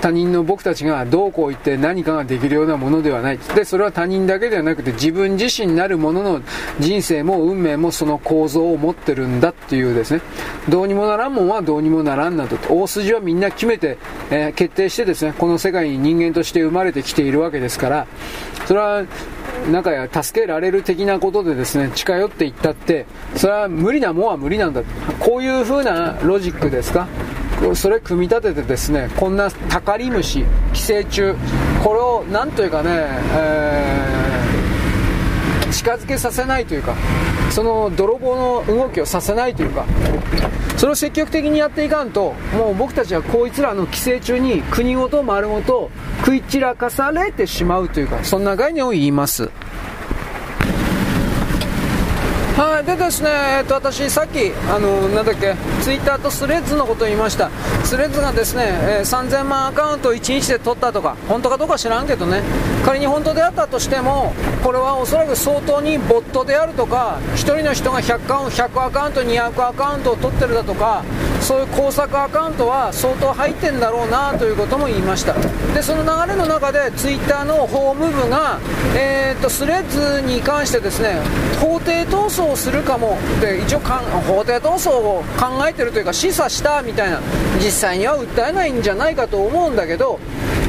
他人の僕たちがどうこう言って何かができるようなものではない。でそれは他人だけではなくて自分自身なるものの人生も運命もその構造を持ってるんだっていうですね。どうにもならんもんはどうにもならんなと。大筋はみんな決めて、えー、決定してですねこの世界に人間として生まれてきているわけですから。それはなんか助けられる的なことでですね近寄っていったってそれは無理なもんは無理なんだこういう風なロジックですか？それ組み立ててですねこんなタカリムシ寄生虫これをなんというかね、えー、近づけさせないというかその泥棒の動きをさせないというかそれを積極的にやっていかんともう僕たちはこいつらの寄生虫に国ごと丸ごと食い散らかされてしまうというかそんな概念を言います。はい、でですね、えっと、私、さっき、あの、なんだっけ、ツイッターとスレッズのことを言いました。スレッズがですね、えー、3000万アカウントを1日で取ったとか、本当かどうか知らんけどね、仮に本当であったとしても、これはおそらく相当にボットであるとか、1人の人が 100, 100アカウント、200アカウントを取ってるだとか、そういう工作アカウントは相当入ってんだろうなということも言いましたでその流れの中でツイッターの法務部が、えーと、スレッズに関してですね法廷闘争をするかも。で一応法廷闘争を考えてるというか示唆したみたいな実際には訴えないんじゃないかと思うんだけど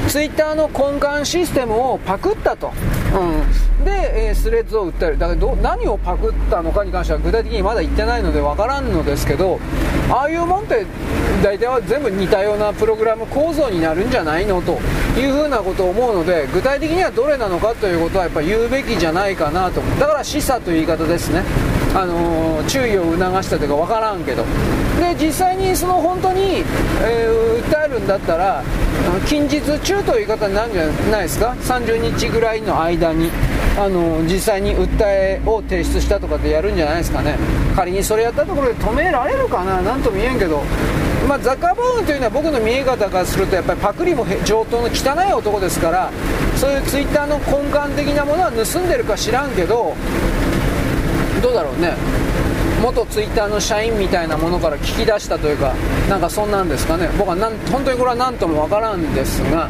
ツイッターの根幹システムをパクったと、うん、で、えー、スレッズを訴えるだからど何をパクったのかに関しては具体的にまだ言ってないのでわからんのですけどああいうもんって大体は全部似たようなプログラム構造になるんじゃないのというふうなことを思うので具体的にはどれなのかということはやっぱ言うべきじゃないかなと。だから示唆という言い方ですね。あのー、注意を促したというか分からんけど。で実際にその本当に、えー、訴えるんだったら近日中という言い方になるんじゃないですか？30日ぐらいの間にあの実際に訴えを提出したとかでやるんじゃないですかね。仮にそれやったところで止められるかな？何とも言えんけど。まあ、ザッカーバーグというのは僕の見え方からするとやっぱりパクリも上等の汚い男ですからそういうツイッターの根幹的なものは盗んでるか知らんけどどうだろうね。元ツイッターの社員みたいなものから聞き出したというかなんかそんなんですかね。僕はなん本当にこれは何ともわからんですが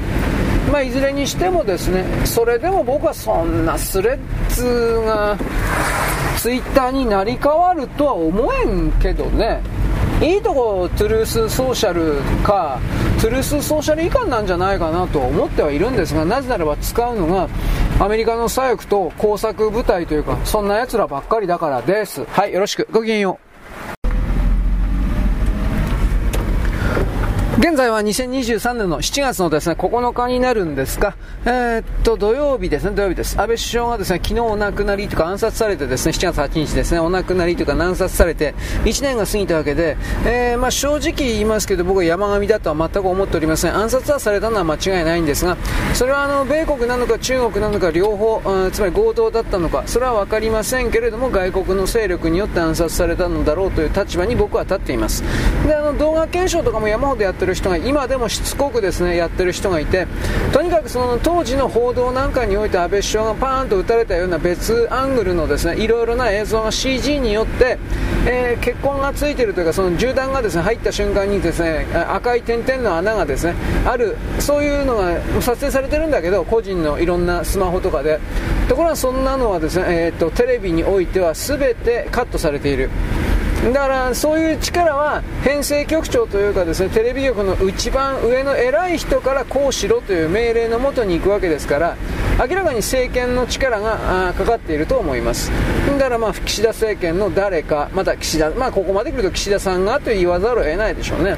まあ、いずれにしてもですねそれでも僕はそんなスレッズがツイッターになり変わるとは思えんけどね。いいとこトゥルースソーシャルかトゥルースソーシャル以下なんじゃないかなと思ってはいるんですがなぜならば使うのがアメリカの左翼と工作部隊というかそんな奴らばっかりだからです。はいよろしく。ごきげんよう。現在は2023年の7月のですね、9日になるんですが、えー、っと、土曜日ですね、土曜日です。安倍首相がですね、昨日お亡くなりとか暗殺されてですね、7月8日ですね、お亡くなりとか難殺されて、1年が過ぎたわけで、えー、まあ正直言いますけど、僕は山上だとは全く思っておりません。暗殺はされたのは間違いないんですが、それはあの、米国なのか中国なのか両方、うん、つまり強盗だったのか、それは分かりませんけれども、外国の勢力によって暗殺されたのだろうという立場に僕は立っています。で、あの、動画検証とかも山ほどやってる人が今でもしつこくですねやってる人がいてとにかくその当時の報道なんかにおいて安倍首相がパーンと撃たれたような別アングルのですねいろいろな映像が CG によって、えー、血痕がついているというかその銃弾がですね入った瞬間にですね赤い点々の穴がですねあるそういうのが撮影されてるんだけど個人のいろんなスマホとかで。ところがそんなのはですね、えーとテレビにおいては全てカットされている。だからそういう力は編成局長というかですねテレビ局の一番上の偉い人からこうしろという命令のもとに行くわけですから明らかに政権の力がかかっていると思います。だからまあ岸田政権の誰かまた岸田まあここまで来ると岸田さんがと言わざるを得ないでしょうね。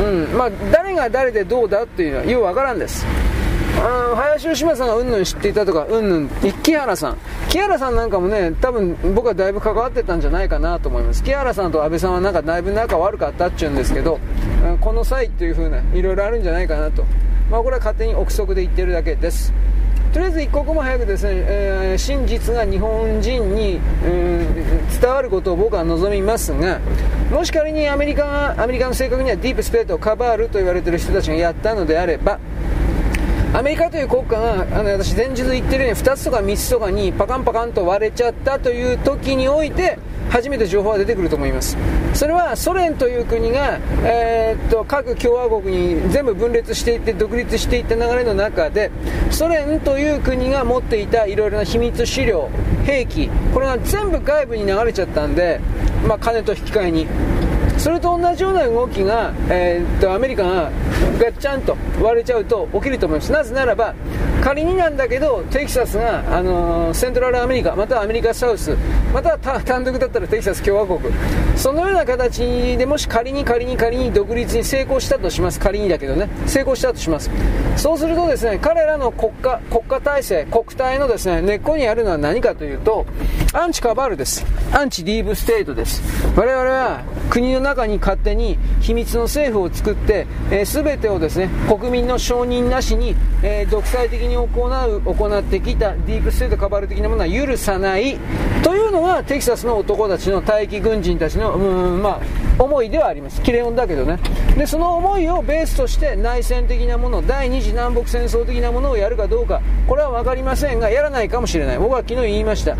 うん。まあ誰が誰でどうだっていうのはようわからんです。あ林芳正さんがうんぬん知っていたとかうんぬん木原さん。木原さんなんかもね多分僕はだいぶ関わってたんじゃないかなと思います。木原さんと安倍さんはなんかだいぶ仲悪かったっちゅうんですけどこの際っていう風ないろいろあるんじゃないかなと。まあこれは勝手に憶測で言ってるだけです。とりあえず一刻も早くですね、えー、真実が日本人に、うん、伝わることを僕は望みますがもし仮にアメリカがアメリカの正確にはディープスペートをカバールと言われている人たちがやったのであればアメリカという国家があの私前日言ってるように2つとか3つとかにパカンパカンと割れちゃったという時において初めて情報が出てくると思います。それはソ連という国が、えー、っと各共和国に全部分裂していって独立していった流れの中でソ連という国が持っていたいろいろな秘密資料兵器これが全部外部に流れちゃったんで、まあ、金と引き換えに。それと同じような動きが、えー、っとアメリカがガッチャンと割れちゃうと起きると思います。なぜならば仮になんだけどテキサスが、あのー、セントラルアメリカまたはアメリカサウスまたは単独だったらテキサス共和国。そのような形でもし仮に仮に仮に独立に成功したとします。仮にだけどね。成功したとします。そうするとですね彼らの国家国家体制国体のですね根っこにあるのは何かというとアンチカバールです。アンチディーブステートです。我々は国の中に勝手に秘密の政府を作って、えー、全てをですね国民の承認なしに、えー、独裁的に行う行ってきたディープステートカバル的なものは許さないというのがテキサスの男たちの退役軍人たちのうんまあ思いではあります。キレオンだけどね。でその思いをベースとして内戦的なもの第二次南北戦争的なものをやるかどうかこれは分かりませんがやらないかもしれない。僕は昨日言いました。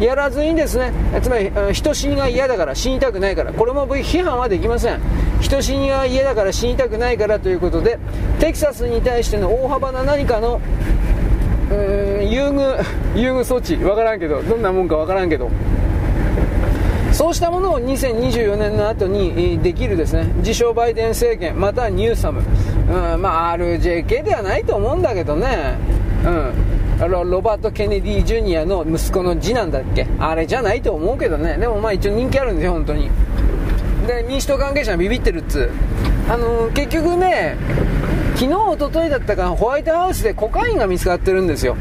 やらずにですねつまり人死にが嫌だから死にたくないからこれも批判はできません。人死にが嫌だから死にたくないからということでテキサスに対しての大幅な何かの優遇優遇措置分からんけどどんなもんか分からんけど。そうしたものを2024年の後にできるですね。自称バイデン政権またはニューサム、うん、まあ RJK ではないと思うんだけどね。うん。ロバート・ケネディ・ジュニアの息子の次男だっけ？あれじゃないと思うけどねでもまあ一応人気あるんですよ本当にで民主党関係者がビビってるっつあのー、結局ね昨日、おとといだったかホワイトハウスでコカインが見つかってるんですよ。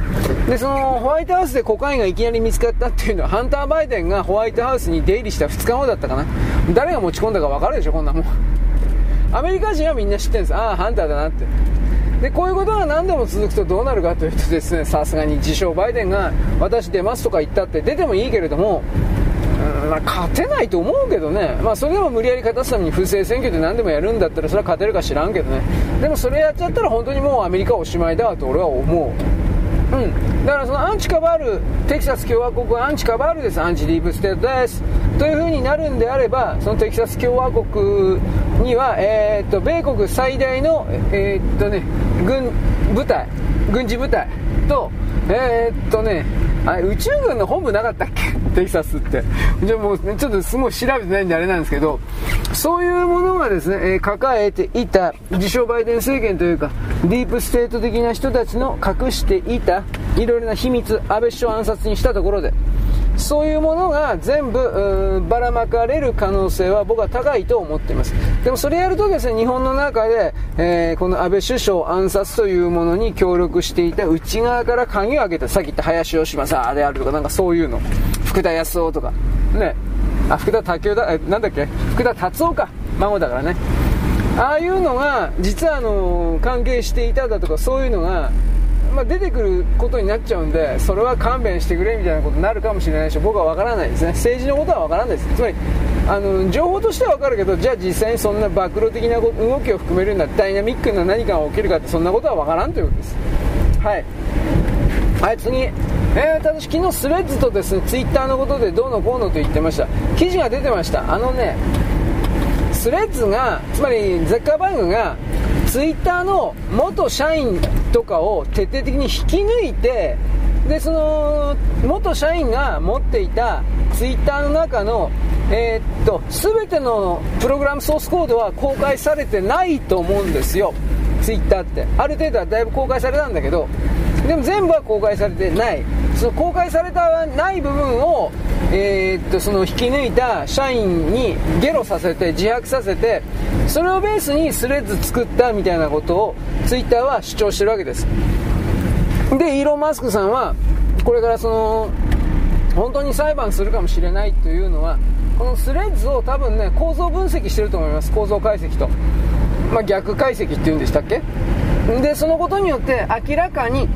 で、そのホワイトハウスでコカインがいきなり見つかったっていうのは、ハンター・バイデンがホワイトハウスに出入りした2日後だったかな。誰が持ち込んだか分かるでしょ、こんなもん。アメリカ人はみんな知ってるんです。ああ、ハンターだなって。でこういうことが何でも続くとどうなるかというとですねさすがに自称バイデンが私出ますとか言ったって出てもいいけれどもまあ、勝てないと思うけどね、まあ、それでも無理やり勝たすために不正選挙で何でもやるんだったらそれは勝てるか知らんけどねでもそれやっちゃったら本当にもうアメリカおしまいだと俺は思う。うん、だからそのアンチカバール、テキサス共和国はアンチカバールです、アンチディープステートです。というふうになるんであれば、そのテキサス共和国には、えー、っと米国最大の、えー、っとね、軍部隊、軍事部隊と、えー、っとね、あ宇宙軍の本部なかったっけ？テキサスって。じゃもう、ね、ちょっとすごい調べてないんであれなんですけど、そういうものがですね、え、抱えていた、自称バイデン政権というか、ディープステート的な人たちの隠していた、いろいろな秘密、安倍首相暗殺にしたところで、そういうものが全部ばらまかれる可能性は僕は高いと思っています。でもそれやるとですね日本の中で、えー、この安倍首相暗殺というものに協力していた内側から鍵を開けたさっき言った林芳正であるとかなんかそういうの。福田康夫とか。ね。あ福田武雄だえなんだっけ？福田達夫か。孫だからね。ああいうのが実はあの関係していただとかそういうのがまあ、出てくることになっちゃうんでそれは勘弁してくれみたいなことになるかもしれないし僕は分からないですね。政治のことは分からないです。つまりあの情報としては分かるけどじゃあ実際にそんな暴露的な動きを含めるようなダイナミックな何かが起きるかってそんなことは分からんということです。はい。はい次。えー、私昨日スレッズとですねツイッターのことでどうのこうのと言ってました。記事が出てました。あのねスレッズがつまりザッカーバーグがツイッターの元社員とかを徹底的に引き抜いてでその元社員が持っていたツイッターの中の、えー、っと全てのプログラムソースコードは公開されてないと思うんですよ。ツイッターって。ある程度はだいぶ公開されたんだけどでも全部は公開されてない。その公開されたない部分をえー、っとその引き抜いた社員にゲロさせて自白させてそれをベースにスレッズ作ったみたいなことをツイッターは主張してるわけです。でイーロン・マスクさんはこれからその本当に裁判するかもしれないというのはこのスレッズを多分ね構造分析してると思います。構造解析と、まあ、逆解析っていうんでしたっけ？でそのことによって明らかに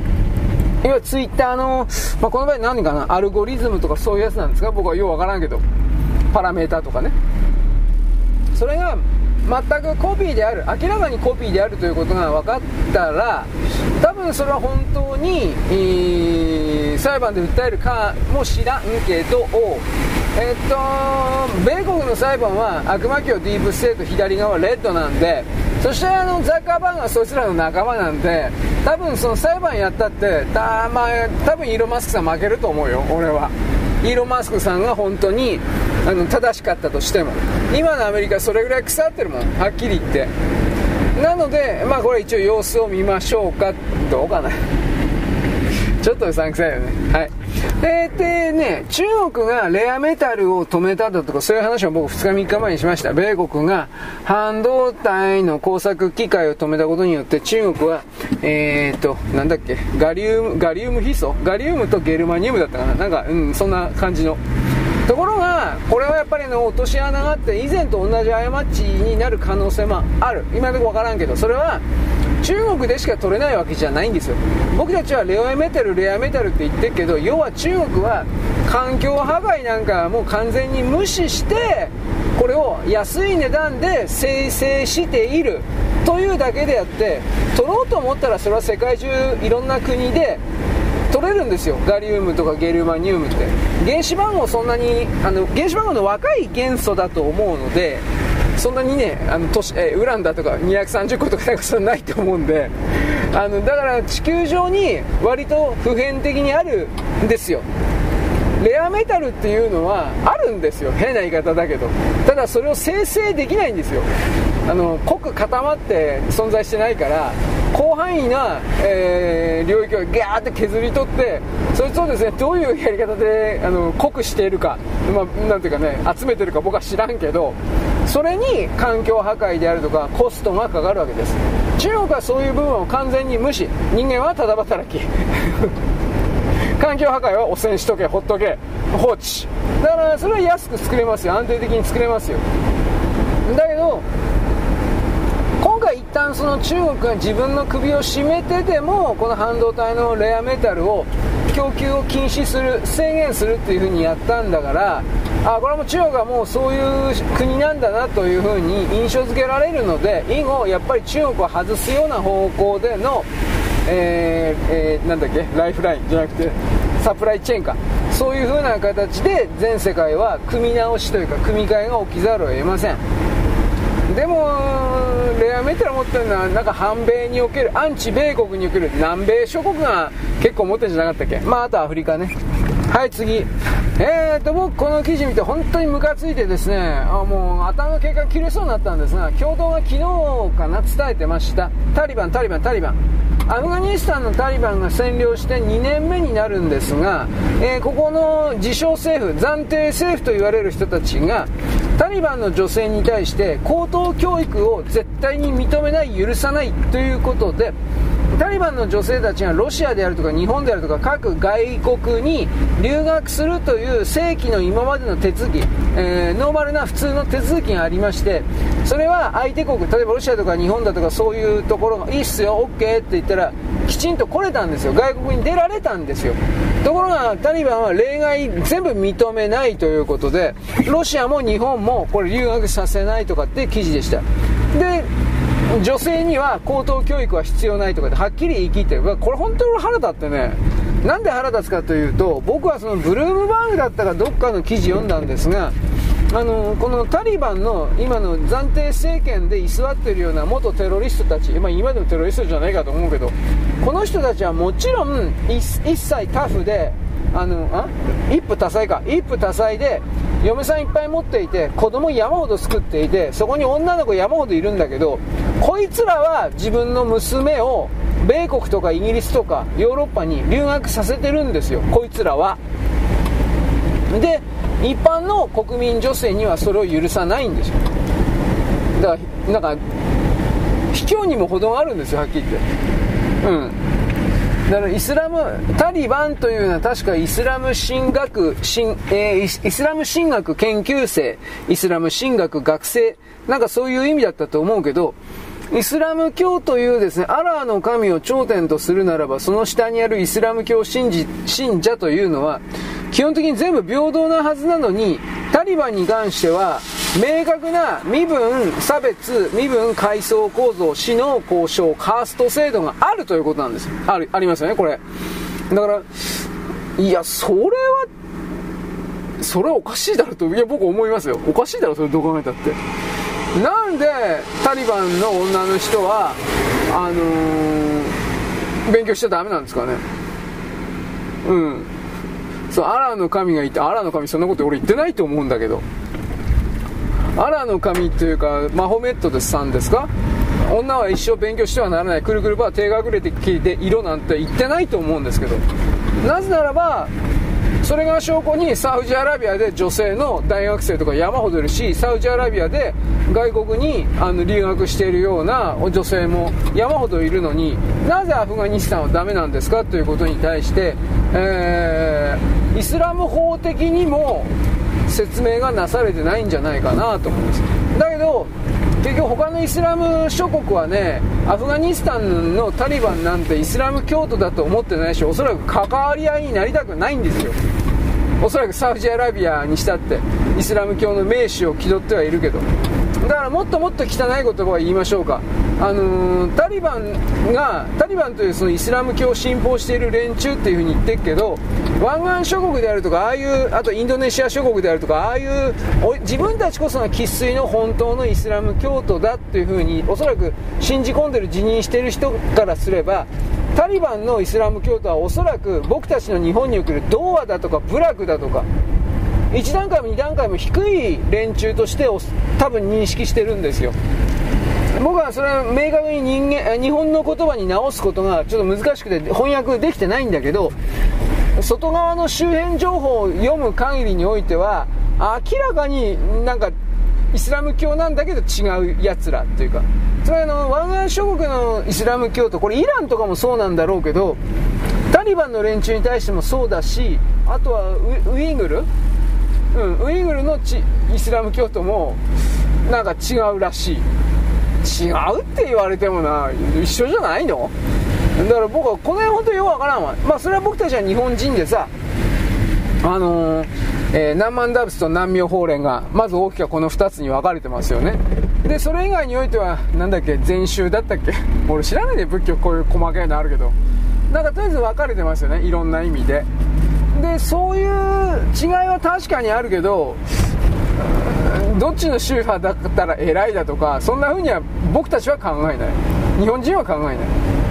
いわゆるツイッターの、まあ、この場合何かな、アルゴリズムとかそういうやつなんですか？僕はようわからんけど、パラメータとかね。それが全くコピーである、明らかにコピーであるということが分かったら、多分それは本当に、えー、裁判で訴えるかもしらんけどえっと米国の裁判は悪魔教ディープステート左側レッドなんでそしてあのザッカーバーグはそいつらの仲間なんで多分その裁判やったってた、まあ、多分イーロン・マスクさん負けると思うよ俺は。イーロン・マスクさんが本当にあの正しかったとしても。今のアメリカそれぐらい腐ってるもんはっきり言って。なのでまあこれ一応様子を見ましょうか。どうかな。ちょっとうさんくさいよね。はい。ででね、中国がレアメタルを止めただとか、そういう話を僕2日3日前にしました。米国が半導体の工作機械を止めたことによって、中国は、えーと、なんだっけ、ガリウム、ガリウムヒ素？ガリウムとゲルマニウムだったかな？なんか、うん、そんな感じの。ところが、これはやっぱりの落とし穴があって、以前と同じ過ちになる可能性もある。今でもわからんけど、それは、中国でしか取れないわけじゃないんですよ僕たちはレアメタルレアメタルって言ってるけど要は中国は環境破壊なんかもう完全に無視してこれを安い値段で生成しているというだけであって取ろうと思ったらそれは世界中いろんな国で取れるんですよ。ガリウムとかゲルマニウムって。原子番号そんなにあの原子番号の若い元素だと思うのでそんなにねあの都市、えウランだとか230個とかなんかそんなないと思うんで。あのだから地球上に割と普遍的にあるんですよ。レアメタルっていうのはあるんですよ。変な言い方だけど。ただそれを生成できないんですよ。あの濃く固まって存在してないから広範囲な、えー、領域をギャーって削り取ってそいつをですねどういうやり方であの濃くしているか、まあ、なんていうかね集めてるか僕は知らんけどそれに環境破壊であるとかコストがかかるわけです。中国はそういう部分を完全に無視。人間はただ働き。環境破壊は汚染しとけほっとけ。放置。だからそれは安く作れますよ。安定的に作れますよ。だけど旦その中国が自分の首を絞めてでもこの半導体のレアメタルを供給を禁止する制限するっていうふうにやったんだからあこれも中国はもうそういう国なんだなというふうに印象付けられるので以後やっぱり中国を外すような方向でのえーえー、なんだっけライフラインじゃなくてサプライチェーンか。そういう風な形で全世界は組み直しというか組み替えが起きざるを得ません。でもレアメタル持ってるのはなんか反米におけるアンチ米国における南米諸国が結構持ってるんじゃなかったっけ？まああとアフリカね。はい次。えーと僕この記事見て本当にムカついてですね。あもう頭の毛が切れそうになったんですが共同が昨日かな伝えてました。タリバンタリバンタリバン。アフガニスタンのタリバンが占領して2年目になるんですが、えー、ここの自称政府暫定政府と言われる人たちがタリバンの女性に対して高等教育を絶対に認めない許さないということでタリバンの女性たちがロシアであるとか日本であるとか各外国に留学するという正規の今までの手続き、えー、ノーマルな普通の手続きがありましてそれは相手国例えばロシアとか日本だとかそういうところがいいっすよ OK って言ったらきちんと来れたんですよ。外国に出られたんですよ。ところがタリバンは例外全部認めないということでロシアも日本もこれ留学させないとかって記事でした。で女性には高等教育は必要ないとかではっきり言い切ってる。これ本当に腹立ってね。なんで腹立つかというと僕はそのブルームバーグだったかどっかの記事読んだんですがあのこのタリバンの今の暫定政権で居座っているような元テロリストたち、まあ、今でもテロリストじゃないかと思うけどこの人たちはもちろん一切タフであのあ？一夫多妻か。一夫多妻で嫁さんいっぱい持っていて子供山ほど作っていてそこに女の子山ほどいるんだけどこいつらは自分の娘を米国とかイギリスとかヨーロッパに留学させてるんですよ。こいつらは。で一般の国民女性にはそれを許さないんですよ。だからなんか卑怯にも程があるんですよはっきり言って。うん。だからイスラム、タリバンというのは確かイスラム神学、神えー、イスラム神学研究生、イスラム神学学生、なんかそういう意味だったと思うけど、イスラム教というですね、アラーの神を頂点とするならば、その下にあるイスラム教信じ信者というのは、基本的に全部平等なはずなのに、タリバンに関しては、明確な身分差別、身分階層構造、死の交渉、カースト制度があるということなんです。あるありますよね、これ。だから、いやそれはそれはおかしいだろといや僕思いますよ。おかしいだろそれどう考えたって。なんでタリバンの女の人はあのー、勉強しちゃダメなんですかね。うん。そうアラの神がいてアラの神そんなこと俺言ってないと思うんだけど。アラの神っていうかマホメットさんですか？女は一生勉強してはならない。くるくるば手がくれてきて色なんて言ってないと思うんですけど。なぜならばそれが証拠にサウジアラビアで女性の大学生とか山ほどいるしサウジアラビアで外国にあの留学しているような女性も山ほどいるのになぜアフガニスタンはダメなんですか？ということに対して、えー、イスラム法的にも説明がなされてないんじゃないかなと思うんです。だけど結局他のイスラム諸国はねアフガニスタンのタリバンなんてイスラム教徒だと思ってないしおそらく関わり合いになりたくないんですよ。おそらくサウジアラビアにしたってイスラム教の名手を気取ってはいるけど。だからもっともっと汚い言葉を言いましょうか、あのー、タリバンがタリバンというそのイスラム教を信奉している連中っていうふうに言ってるけど湾岸諸国であるとかああいうあとインドネシア諸国であるとかああいう自分たちこそが生粋の本当のイスラム教徒だっていうふうにおそらく信じ込んでる辞任してる人からすればタリバンのイスラム教徒はおそらく僕たちの日本における童話だとか部落だとか1段階も2段階も低い連中として多分認識してるんですよ。僕はそれは明確に人間日本の言葉に直すことがちょっと難しくて翻訳できてないんだけど外側の周辺情報を読む限りにおいては明らかになんかイスラム教なんだけど違うやつらっていうか。つまりあの湾岸諸国のイスラム教徒これイランとかもそうなんだろうけどタリバンの連中に対してもそうだしあとはウイグルうん、ウイグルのちイスラム教徒もなんか違うらしい。違うって言われてもな一緒じゃないの？だから僕はこの辺本当によくわからんわ。まあそれは僕たちは日本人でさあのー、えー、南蛮ダブスと南妙法蓮がまず大きくこの2つに分かれてますよね。でそれ以外においては何だっけ禅宗だったっけ？俺知らないで仏教こういう細かいのあるけど。なんかとりあえず分かれてますよねいろんな意味で。でそういう違いは確かにあるけどどっちの宗派だったら偉いだとかそんな風には僕たちは考えない。日本人は考えな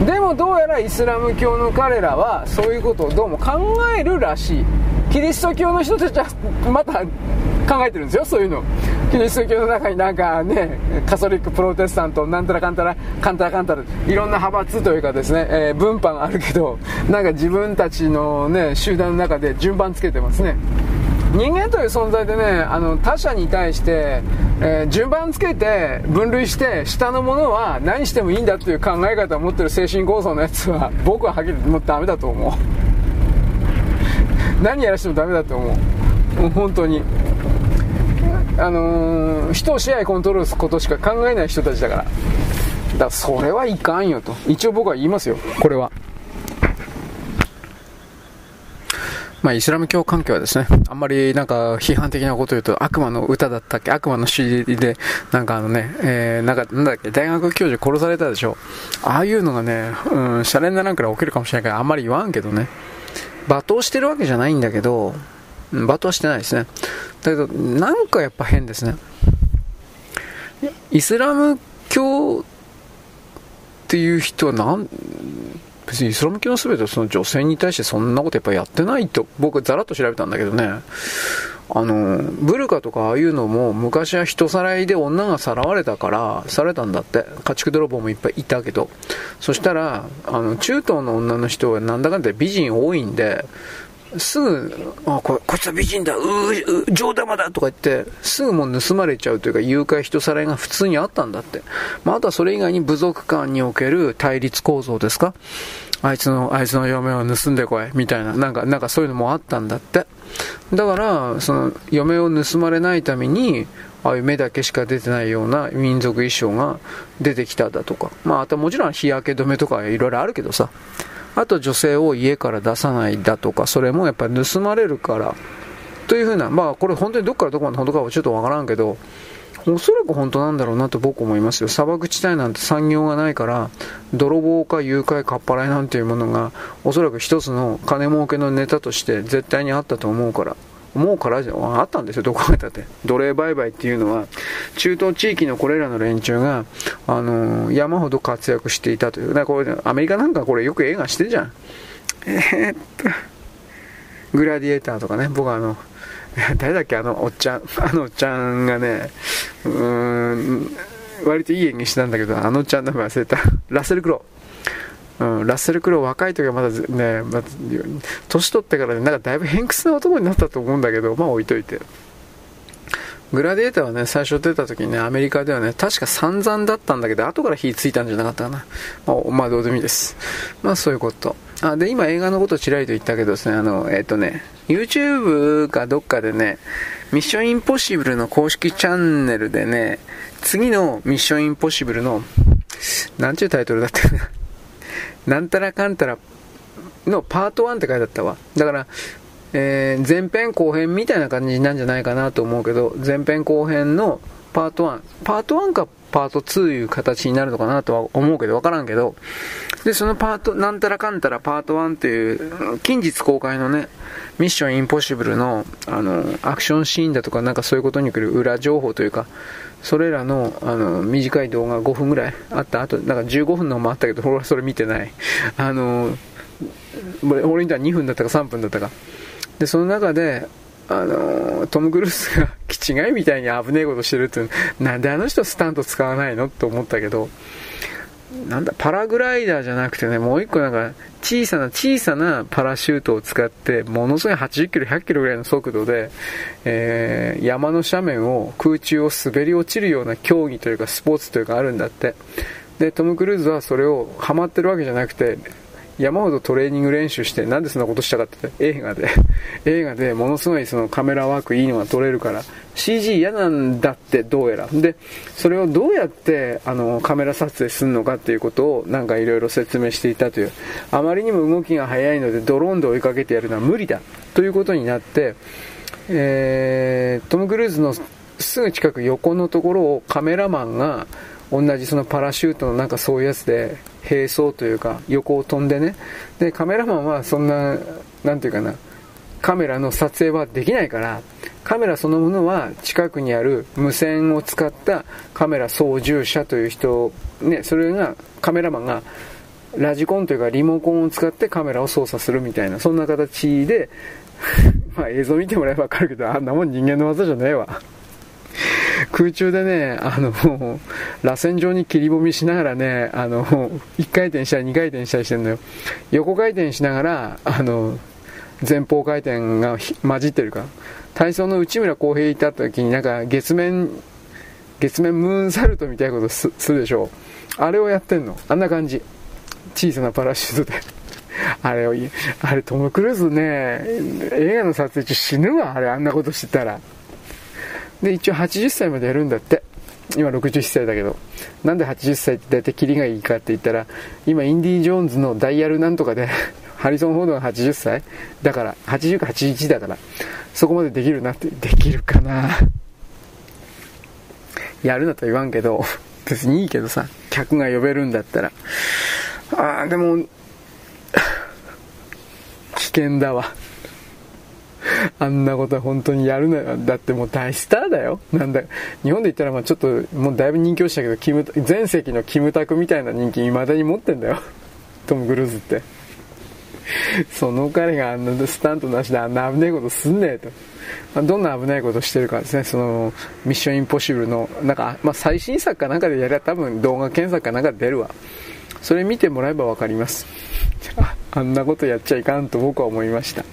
い。でもどうやらイスラム教の彼らはそういうことをどうも考えるらしい。キリスト教の人たちはまた考えてるんですよそういうの。キリスト教の中になんかねカソリックプロテスタントなんたらかんたらかんたらかんたらいろんな派閥というかですね、えー、分派があるけど なんか自分たちのね集団の中で順番つけてますね。人間という存在でねあの他者に対して、えー、順番つけて分類して下のものは何してもいいんだという考え方を持ってる精神構造のやつは 僕ははっきりもうダメだと思う。何やらしてもダメだと思う。もう本当に。あのー、人を支配コントロールすることしか考えない人たちだから。だからそれはいかんよと。一応僕は言いますよ。これは。まあ、イスラム教関係はですね、あんまりなんか批判的なことを言うと悪魔の歌だったっけ？悪魔の CD で、なんかあのね、えー、なんか、なんだっけ、大学教授殺されたでしょ？ああいうのがね、うん、シャレにならんから起きるかもしれないから、あんまり言わんけどね。罵倒してるわけじゃないんだけど、罵倒してないですね。だけど、なんかやっぱ変ですね。イスラム教っていう人はなん、別にイスラム教の全てその女性に対してそんなことやっぱやってないと、僕ざらっと調べたんだけどね、あの、ブルカとかああいうのも昔は人さらいで女がさらわれたから、されたんだって。家畜泥棒もいっぱいいたけど。そしたら、あの、中東の女の人はなんだかんだ美人多いんで、すぐ、あ、ここいつは美人だ、うう、上玉だとか言って、すぐもう盗まれちゃうというか、誘拐人さらいが普通にあったんだって。まあ、あとはそれ以外に部族間における対立構造ですか？あいつの、あいつの嫁を盗んでこい、みたいな、なんか、なんかそういうのもあったんだって。だから、その、嫁を盗まれないために、ああいう目だけしか出てないような民族衣装が出てきただとか。まあ、あともちろん日焼け止めとかいろいろあるけどさ。あと女性を家から出さないだとか、それもやっぱり盗まれるから、というふうな、まあこれ本当にどっからどこまで本当かはちょっとわからんけど、おそらく本当なんだろうなと僕思いますよ。砂漠地帯なんて産業がないから、泥棒か誘拐かっぱらいなんていうものが、おそらく一つの金儲けのネタとして絶対にあったと思うから。思うからじゃあったんですよ、どこかだって。奴隷売買っていうのは、中東地域のこれらの連中が、あのー、山ほど活躍していたという。だこれ、アメリカなんかこれよく映画してるじゃん。えー、っと、グラディエーターとかね、僕あの、誰だっけ、あのおっちゃん、あのおっちゃんがね、うーん、割といい演技してたんだけど、あのおっちゃんの名前忘れた。ラッセル・クロウ。うん、ラッセル・クロウ若い時はまだね、ま、年取ってからね、なんかだいぶ偏屈な男になったと思うんだけど、まあ置いといて。グラディエーターはね、最初出た時にね、アメリカではね、確か散々だったんだけど、後から火ついたんじゃなかったかな。まあ、まあ、どうでもいいです。まあ、そういうこと。あ、で、今映画のことちらりと言ったけどですね、あの、えっ、ー、とね、YouTube かどっかでね、ミッションインポッシブルの公式チャンネルでね、次のミッションインポッシブルの、なんちゅうタイトルだったかな。なんたらかんたらのパート1って書いてあったわ。だから、えー、前編後編みたいな感じなんじゃないかなと思うけど、前編後編のパート1、パート1かパート2いう形になるのかなとは思うけど、わからんけど、で、そのパート、なんたらかんたらパート1っていう、近日公開のね、ミッションインポッシブルの、あの、アクションシーンだとか、なんかそういうことに来る裏情報というか、それらの、あの、短い動画5分ぐらいあった後、なんか15分のもあったけど、俺はそれ見てない。あの、俺にとは2分だったか3分だったか。で、その中で、あのトム・クルーズが気違いみたいに危ねえことしてるってなんであの人スタント使わないのって思ったけど、なんだ、パラグライダーじゃなくてね、もう一個なんか、小さな小さなパラシュートを使って、ものすごい80キロ、100キロぐらいの速度で、えー、山の斜面を空中を滑り落ちるような競技というか、スポーツというかあるんだって。で、トム・クルーズはそれをハマってるわけじゃなくて、山ほどトレーニング練習して、なんでそんなことしたかって映画で、映画でものすごいそのカメラワークいいのが撮れるから、CG 嫌なんだってどうやら。で、それをどうやってあのカメラ撮影するのかっていうことをなんかいろいろ説明していたという。あまりにも動きが速いのでドローンで追いかけてやるのは無理だということになって、えー、トム・クルーズのすぐ近く横のところをカメラマンが同じそのパラシュートのなんかそういうやつで並走というか横を飛んでね。でカメラマンはそんななんていうかなカメラの撮影はできないからカメラそのものは近くにある無線を使ったカメラ操縦者という人、ね、それがカメラマンがラジコンというかリモコンを使ってカメラを操作するみたいなそんな形で まあ映像見てもらえばわかるけどあんなもん人間の技じゃねえわ。空中でね、あの、螺旋状に切りぼみしながらね、あの、1回転したり2回転したりしてるのよ。横回転しながら、あの、前方回転が混じってるから。体操の内村航平いた時になんか月面、月面ムーンサルトみたいなことするでしょ。あれをやってんの。あんな感じ。小さなパラシュートで。あれを、あれトム・クルーズね、映画の撮影中死ぬわ、あれあんなことしてたら。で、一応80歳までやるんだって。今61歳だけど。なんで80歳って大体キリがいいかって言ったら、今インディ・ジョーンズのダイヤルなんとかで ハリソン・フォードが80歳だから、80か81だから、そこまでできるなって、できるかな やるなとは言わんけど、別にいいけどさ、客が呼べるんだったら。ああ、でも、危険だわ。あんなことは本当にやるなよ。だってもう大スターだよ。なんだ、日本で言ったらまあちょっと、もうだいぶ人気落ちたけど、キム、前世紀のキムタクみたいな人気未だに持ってんだよ。トム・クルーズって。その彼があんなスタントなしであんな危ないことすんねえと。まあ、どんな危ないことしてるかですね、その、ミッションインポッシブルの、なんか、まあ、最新作かなんかでやれば多分動画検索かなんか出るわ。それ見てもらえばわかります。あんなことやっちゃいかんと僕は思いました。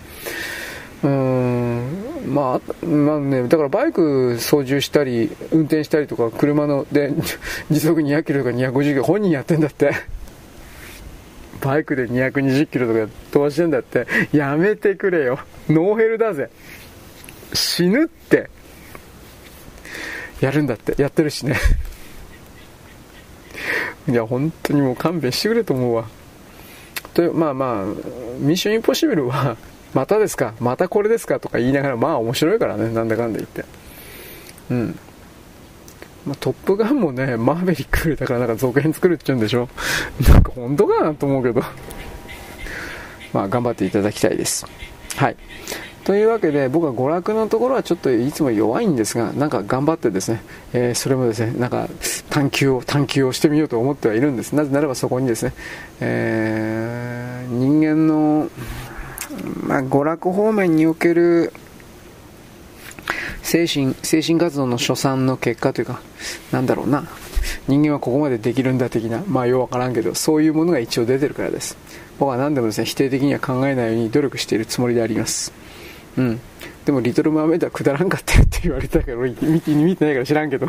うんまあ、まあね、だからバイク操縦したり、運転したりとか、車ので 時速200キロとか250キロ、本人やってんだって。バイクで220キロとか飛ばしてんだって。やめてくれよ。ノーヘルだぜ。死ぬって。やるんだって。やってるしね。いや、本当にもう勘弁してくれと思うわ。とまあまあ、ミッションインポッシブルは、またですか？またこれですか？とか言いながら、まあ面白いからね、なんだかんだ言って。うん。まあ、トップガンもね、マーベリックだからなんか続編作るって言うんでしょ？なんか本当かなと思うけどまあ頑張っていただきたいです。はい。というわけで僕は娯楽のところはちょっといつも弱いんですがなんか頑張ってですね、えー、それもですねなんか探求を探求をしてみようと思ってはいるんですなぜならばそこにですね、えー、人間の、まあ、娯楽方面における精神精神活動の所産の結果というかなんだろうな人間はここまでできるんだ的なまあようわからんけどそういうものが一応出てるからです僕は何でもですね否定的には考えないように努力しているつもりでありますうん。でも、リトル・マーメイドはくだらんかったよって言われたから、俺見て見てないから知らんけど。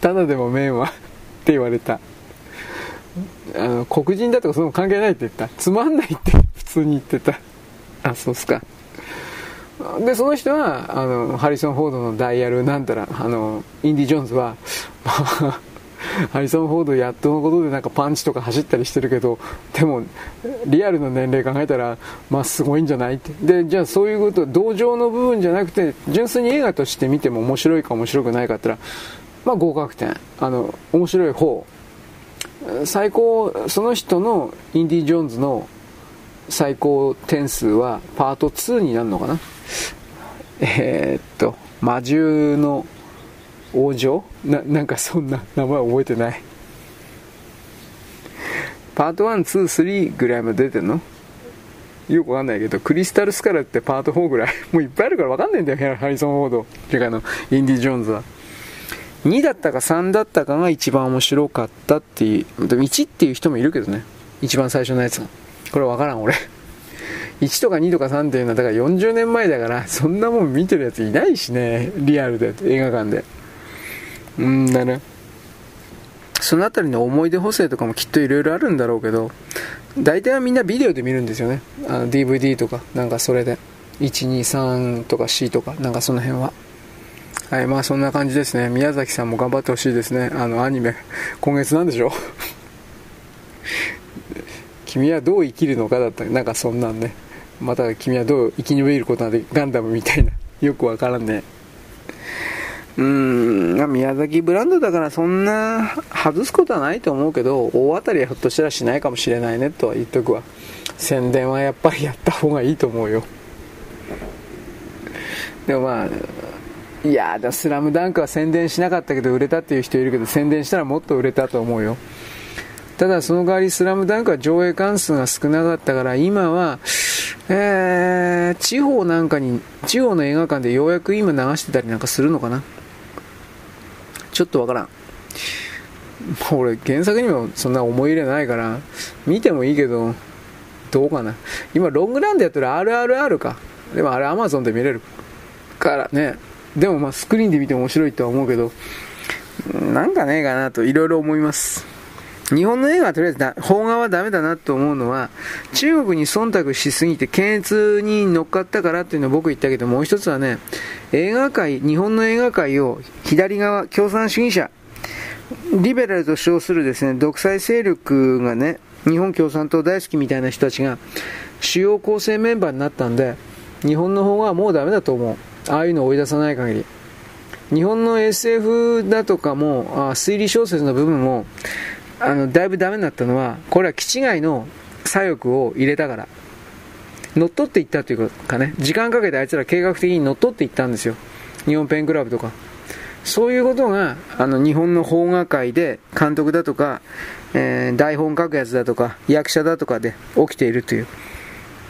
ただでも麺はって言われた。あの、黒人だとかその関係ないって言った。つまんないって 普通に言ってた。あ、そうっすか。で、その人は、あの、ハリソン・フォードのダイヤルなんたら、あの、インディ・ジョーンズは、ハリソン・フォードやっとのことでなんかパンチとか走ったりしてるけどでもリアルの年齢考えたらまあすごいんじゃないってでじゃあそういうこと同情の部分じゃなくて純粋に映画として見ても面白いか面白くないかって言ったらまあ合格点あの面白い方最高その人のインディ・ジョーンズの最高点数はパート2になるのかな？えー、っと魔獣の王女ななんかそんな名前覚えてない？パート1、2、3ぐらいまで出てんの？よくわかんないけど、クリスタルスカラってパート4ぐらい？もういっぱいあるからわかんないんだよ、ハリソン・フォード。っていうかあの、インディ・ジョーンズは。2だったか3だったかが一番面白かったっていう。でも1っていう人もいるけどね。一番最初のやつが。これわからん、俺。1とか2とか3っていうのは、だから40年前だから、そんなもん見てるやついないしね。リアルで、映画館で。うんだね。その辺りの思い出補正とかもきっといろいろあるんだろうけど、大体はみんなビデオで見るんですよね。あの DVD とか、なんかそれで。123とか C とか、なんかその辺は。はい、まあそんな感じですね。宮崎さんも頑張ってほしいですね。あの、アニメ、今月なんでしょ 君はどう生きるのかだったなんかそんなんね。また君はどう生き延びることがでガンダムみたいな。よくわからんね。うん、宮崎ブランドだからそんな外すことはないと思うけど、大当たりはひょっとしたらしないかもしれないねとは言っとくわ。宣伝はやっぱりやった方がいいと思うよ。でもまあ、いやだ、スラムダンクは宣伝しなかったけど売れたっていう人いるけど、宣伝したらもっと売れたと思うよ。ただその代わりスラムダンクは上映関数が少なかったから今は、えー、地方なんかに、地方の映画館でようやく今流してたりなんかするのかな？ちょっとわからん。俺、原作にもそんな思い入れないから、見てもいいけど、どうかな？今、ロングランでやってる RRR か。でもあれ Amazon で見れるからね。でもまあスクリーンで見て面白いとは思うけど、なんかねえかなといろいろ思います。日本の映画はとりあえずだ、邦画はダメだなと思うのは、中国に忖度しすぎて検閲に乗っかったからっていうのは僕言ったけど、もう一つはね、映画界、日本の映画界を左側、共産主義者、リベラルと称するですね、独裁勢力がね、日本共産党大好きみたいな人たちが主要構成メンバーになったんで、日本の方はもうダメだと思う。ああいうのを追い出さない限り。日本の SF だとかも、あ推理小説の部分も、あの、だいぶダメになったのは、これは基地外の左翼を入れたから。乗っ取っていったというかね、時間かけてあいつら計画的に乗っ取っていったんですよ。日本ペンクラブとか。そういうことが、あの、日本の邦画界で監督だとか、えー、台本書くやつだとか、役者だとかで起きているという。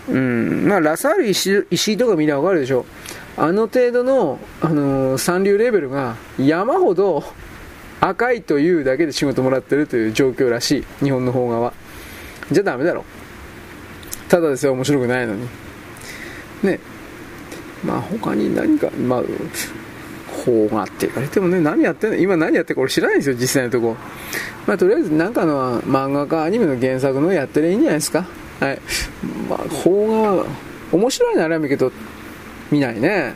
うん、まあ、ラサール石井とか見ればわかるでしょ。あの程度の、あのー、三流レベルが山ほど赤いというだけで仕事もらってるという状況らしい日本の邦画は。じゃダメだろ。ただですよ面白くないのに。ね。まあ他に何かまあ邦画って言われてもね何やってんの？今何やってるか俺知らないんですよ実際のとこ。まあとりあえず何かの漫画かアニメの原作のやってりゃいいんじゃないですか。はい。まあ邦画面白いなら見けど見ないね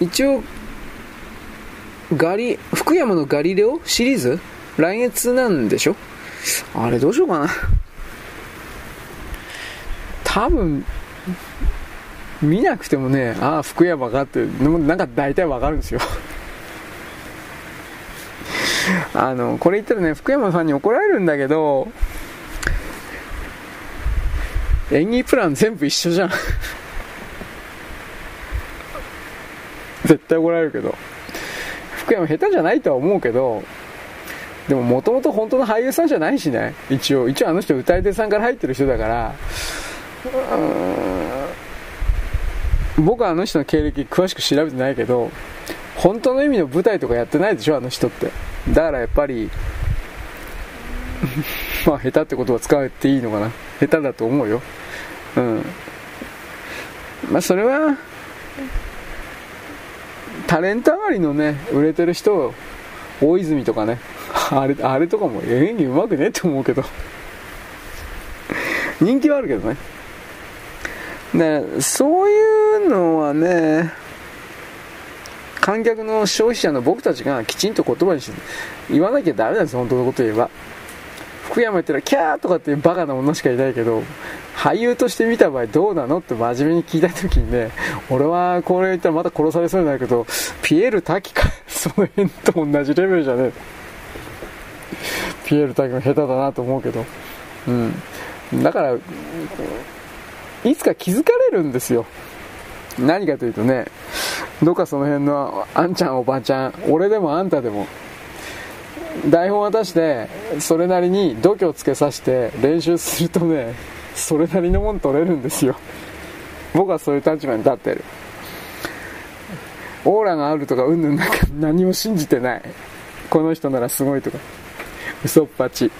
一応ガリ、福山のガリレオシリーズ？来月なんでしょ？あれどうしようかな。多分、見なくてもね、ああ、福山かって、なんか大体わかるんですよ。あの、これ言ったらね、福山さんに怒られるんだけど、演技プラン全部一緒じゃん絶対怒られるけど。福山下手じゃないとは思うけど、でももともと本当の俳優さんじゃないしね。一応、一応あの人歌い手さんから入ってる人だから、僕はあの人の経歴詳しく調べてないけど、本当の意味の舞台とかやってないでしょ、あの人って。だからやっぱり、まあ下手ってことは使っていいのかな。下手だと思うよ。うん。まあそれは、タレント上がりのね、売れてる人、大泉とかね、あれ、あれとかも演技うまくねって思うけど、人気はあるけどね。ね、そういうのはね、観客の消費者の僕たちがきちんと言葉にして言わなきゃダメなんですよ、本当のこと言えば。福山言ったらキャーとかっていうバカな女しかいないけど、俳優として見た場合どうなの？って真面目に聞いた時にね、俺はこれ言ったらまた殺されそうになるけど、ピエール滝か、その辺と同じレベルじゃねえ。ピエール滝も下手だなと思うけど。うん。だから、いつか気づかれるんですよ。何かというとね、どっかその辺のあんちゃんおばちゃん、俺でもあんたでも、台本渡して、それなりに度胸つけさせて練習するとね、それなりのもん取れるんですよ。僕はそういう立場に立ってる。オーラがあるとかうんぬんなんか何も信じてない。この人ならすごいとか。嘘っぱち。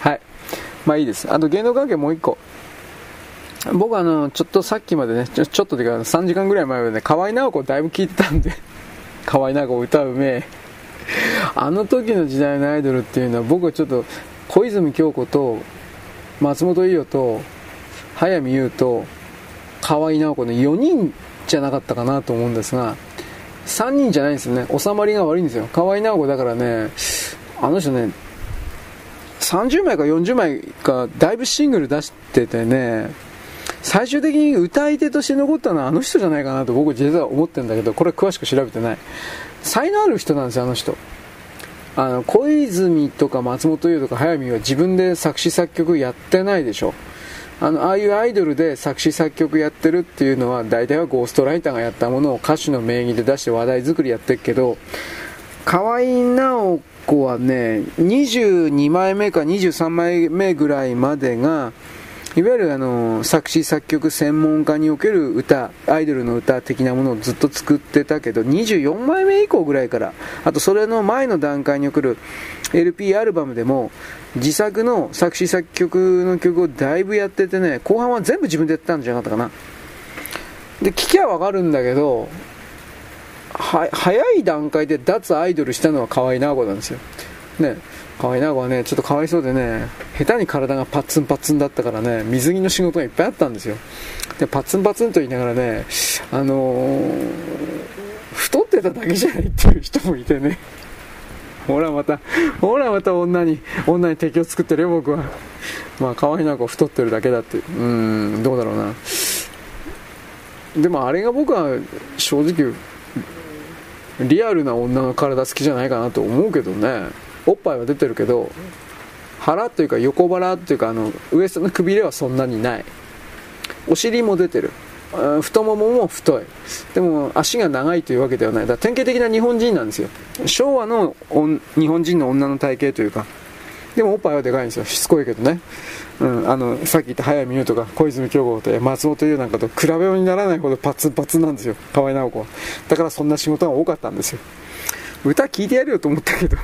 はい。まあいいです。あと芸能関係もう一個。僕あの、ちょっとさっきまでね、ちょちょっとでか3時間ぐらい前までね、河合直子だいぶ聞いてたんで、河合直子歌うめえ。あの時の時代のアイドルっていうのは僕はちょっと小泉京子と松本伊代と早見優と河合直子の4人じゃなかったかなと思うんですが3人じゃないんですよね。収まりが悪いんですよ。河合直子だからねあの人ね30枚か40枚かだいぶシングル出しててね最終的に歌い手として残ったのはあの人じゃないかなと僕実は思ってるんだけどこれ詳しく調べてない。才能ある人なんですよあの人。あの小泉とか松本優とか早見は自分で作詞作曲やってないでしょ。あのああいうアイドルで作詞作曲やってるっていうのは大体はゴーストライターがやったものを歌手の名義で出して話題作りやってるけど河合直子はね22枚目か23枚目ぐらいまでがいわゆるあの作詞作曲専門家における歌アイドルの歌的なものをずっと作ってたけど24枚目以降ぐらいからあとそれの前の段階における LP アルバムでも自作の作詞作曲の曲をだいぶやっててね後半は全部自分でやってたんじゃなかったかな。で聞きゃわかるんだけどは早い段階で脱アイドルしたのは河合直子なんですよ。ね。河合直子はね、ちょっとかわいそうでね、下手に体がパッツンパッツンだったからね、水着の仕事がいっぱいあったんですよ。で、パッツンパッツンと言いながらね、あのー、太ってただけじゃないっていう人もいてね。ほらまた、ほらまた女に、女に敵を作ってるよ、僕は。まあ、河合直子太ってるだけだって。うん、どうだろうな。でもあれが僕は正直、リアルな女の体好きじゃないかなと思うけどね。おっぱいは出てるけど腹というか横腹というかあのウエストのくびれはそんなにない。お尻も出てる。太ももも太い。でも足が長いというわけではない。だから典型的な日本人なんですよ。昭和の日本人の女の体型というか。でもおっぱいはでかいんですよ。しつこいけどね、うん、あのさっき言った早見優とか小泉京子と松本優なんかと比べようにならないほどパツンパツンなんですよ。河合直子は。だからそんな仕事が多かったんですよ。歌聞いてやるよと思ったけど。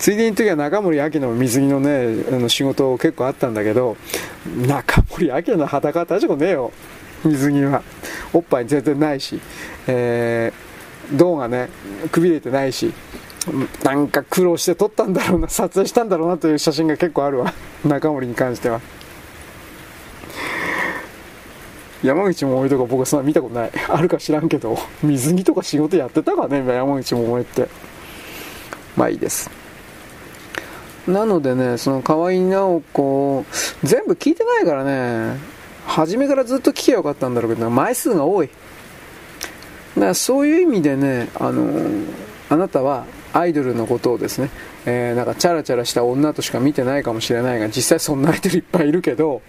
ついでに時は中森明菜の水着のねあの仕事結構あったんだけど中森明菜の裸は確かねえよ。水着は。おっぱい全然ないし、えー、胴がねくびれてないし。なんか苦労して撮ったんだろうな撮影したんだろうなという写真が結構あるわ。中森に関しては。山口百恵とか僕はそんな見たことない。あるか知らんけど水着とか仕事やってたかね山口百恵って。まあいいです。なのでね、その河合直子、全部聞いてないからね、初めからずっと聞けばよかったんだろうけど、枚数が多い。だからそういう意味でね、あのあなたはアイドルのことをですね、えー、なんかチャラチャラした女としか見てないかもしれないが実際そんなアイドルいっぱいいるけど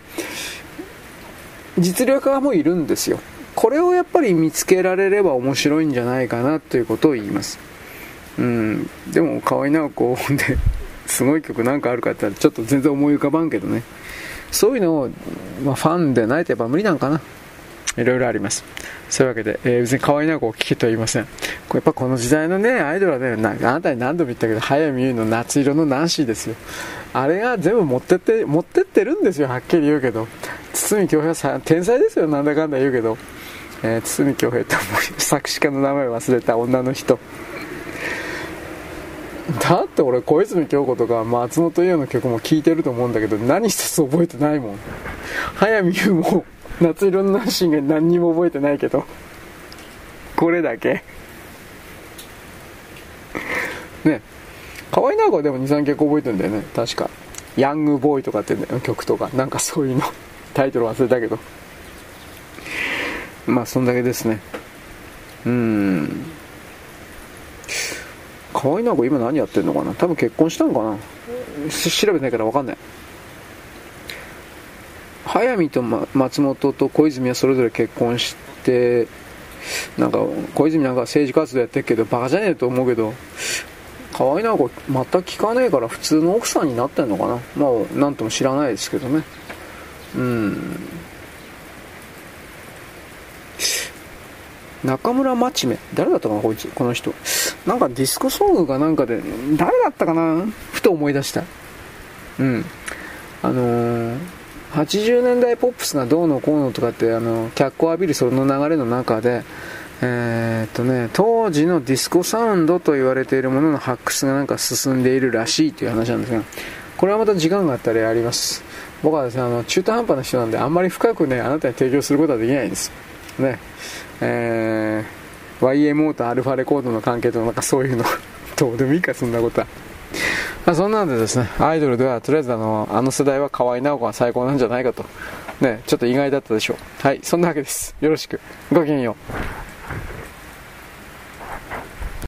実力派もいるんですよ。これをやっぱり見つけられれば面白いんじゃないかなということを言います。うん。でも河合直子ですごい曲なんかあるかって言ったらちょっと全然思い浮かばんけどね。そういうのを、まあ、ファンでないとやっぱ無理なんかな。いろいろあります。そういうわけで、えー、別に可愛いな子を聞けとは言いません。やっぱこの時代のねアイドルはねあなたに何度も言ったけど早見優の夏色のナンシーですよ。あれが全部持ってって持ってってるんですよはっきり言うけど。堤恭平さん天才ですよなんだかんだ言うけど、えー、堤恭平って 作詞家の名前忘れた女の人。だって俺小泉京子とか松本伊代の曲も聴いてると思うんだけど何一つ覚えてないもん。早見優も夏色のナンシーが何にも覚えてないけど。これだけ。ね。可愛いな子はでも23曲覚えてんだよね。確か。ヤングボーイとかって曲とか。なんかそういうの。タイトル忘れたけど。まあそんだけですね。うん。可愛いな子今何やってんのかな？多分結婚したのかな？調べないから分かんない。速水とま松本と小泉はそれぞれ結婚してなんか小泉なんか政治活動やってるけどバカじゃねえと思うけど可愛いな子全く聞かねえから普通の奥さんになってんのかな？まあ何とも知らないですけどね。うん。中村真知目。誰だったかなこいつ。この人。なんかディスコソングかなんかで誰だったかなふと思い出した。うん。あのー、80年代ポップスがどうのこうのとかってあの脚光を浴びるその流れの中でえー、っとね当時のディスコサウンドと言われているものの発掘がなんか進んでいるらしいという話なんですがこれはまた時間があったらやります。僕はですねあの中途半端な人なんであんまり深くねあなたに提供することはできないんです。ね。えー、YMO とアルファレコードの関係となんかそういうの。どうでもいいかそんなことは。まあ、そんなんでですねアイドルではとりあえずあのあの世代は河合直子が最高なんじゃないかと。ねちょっと意外だったでしょう。はいそんなわけです。よろしく。ごきげんよう。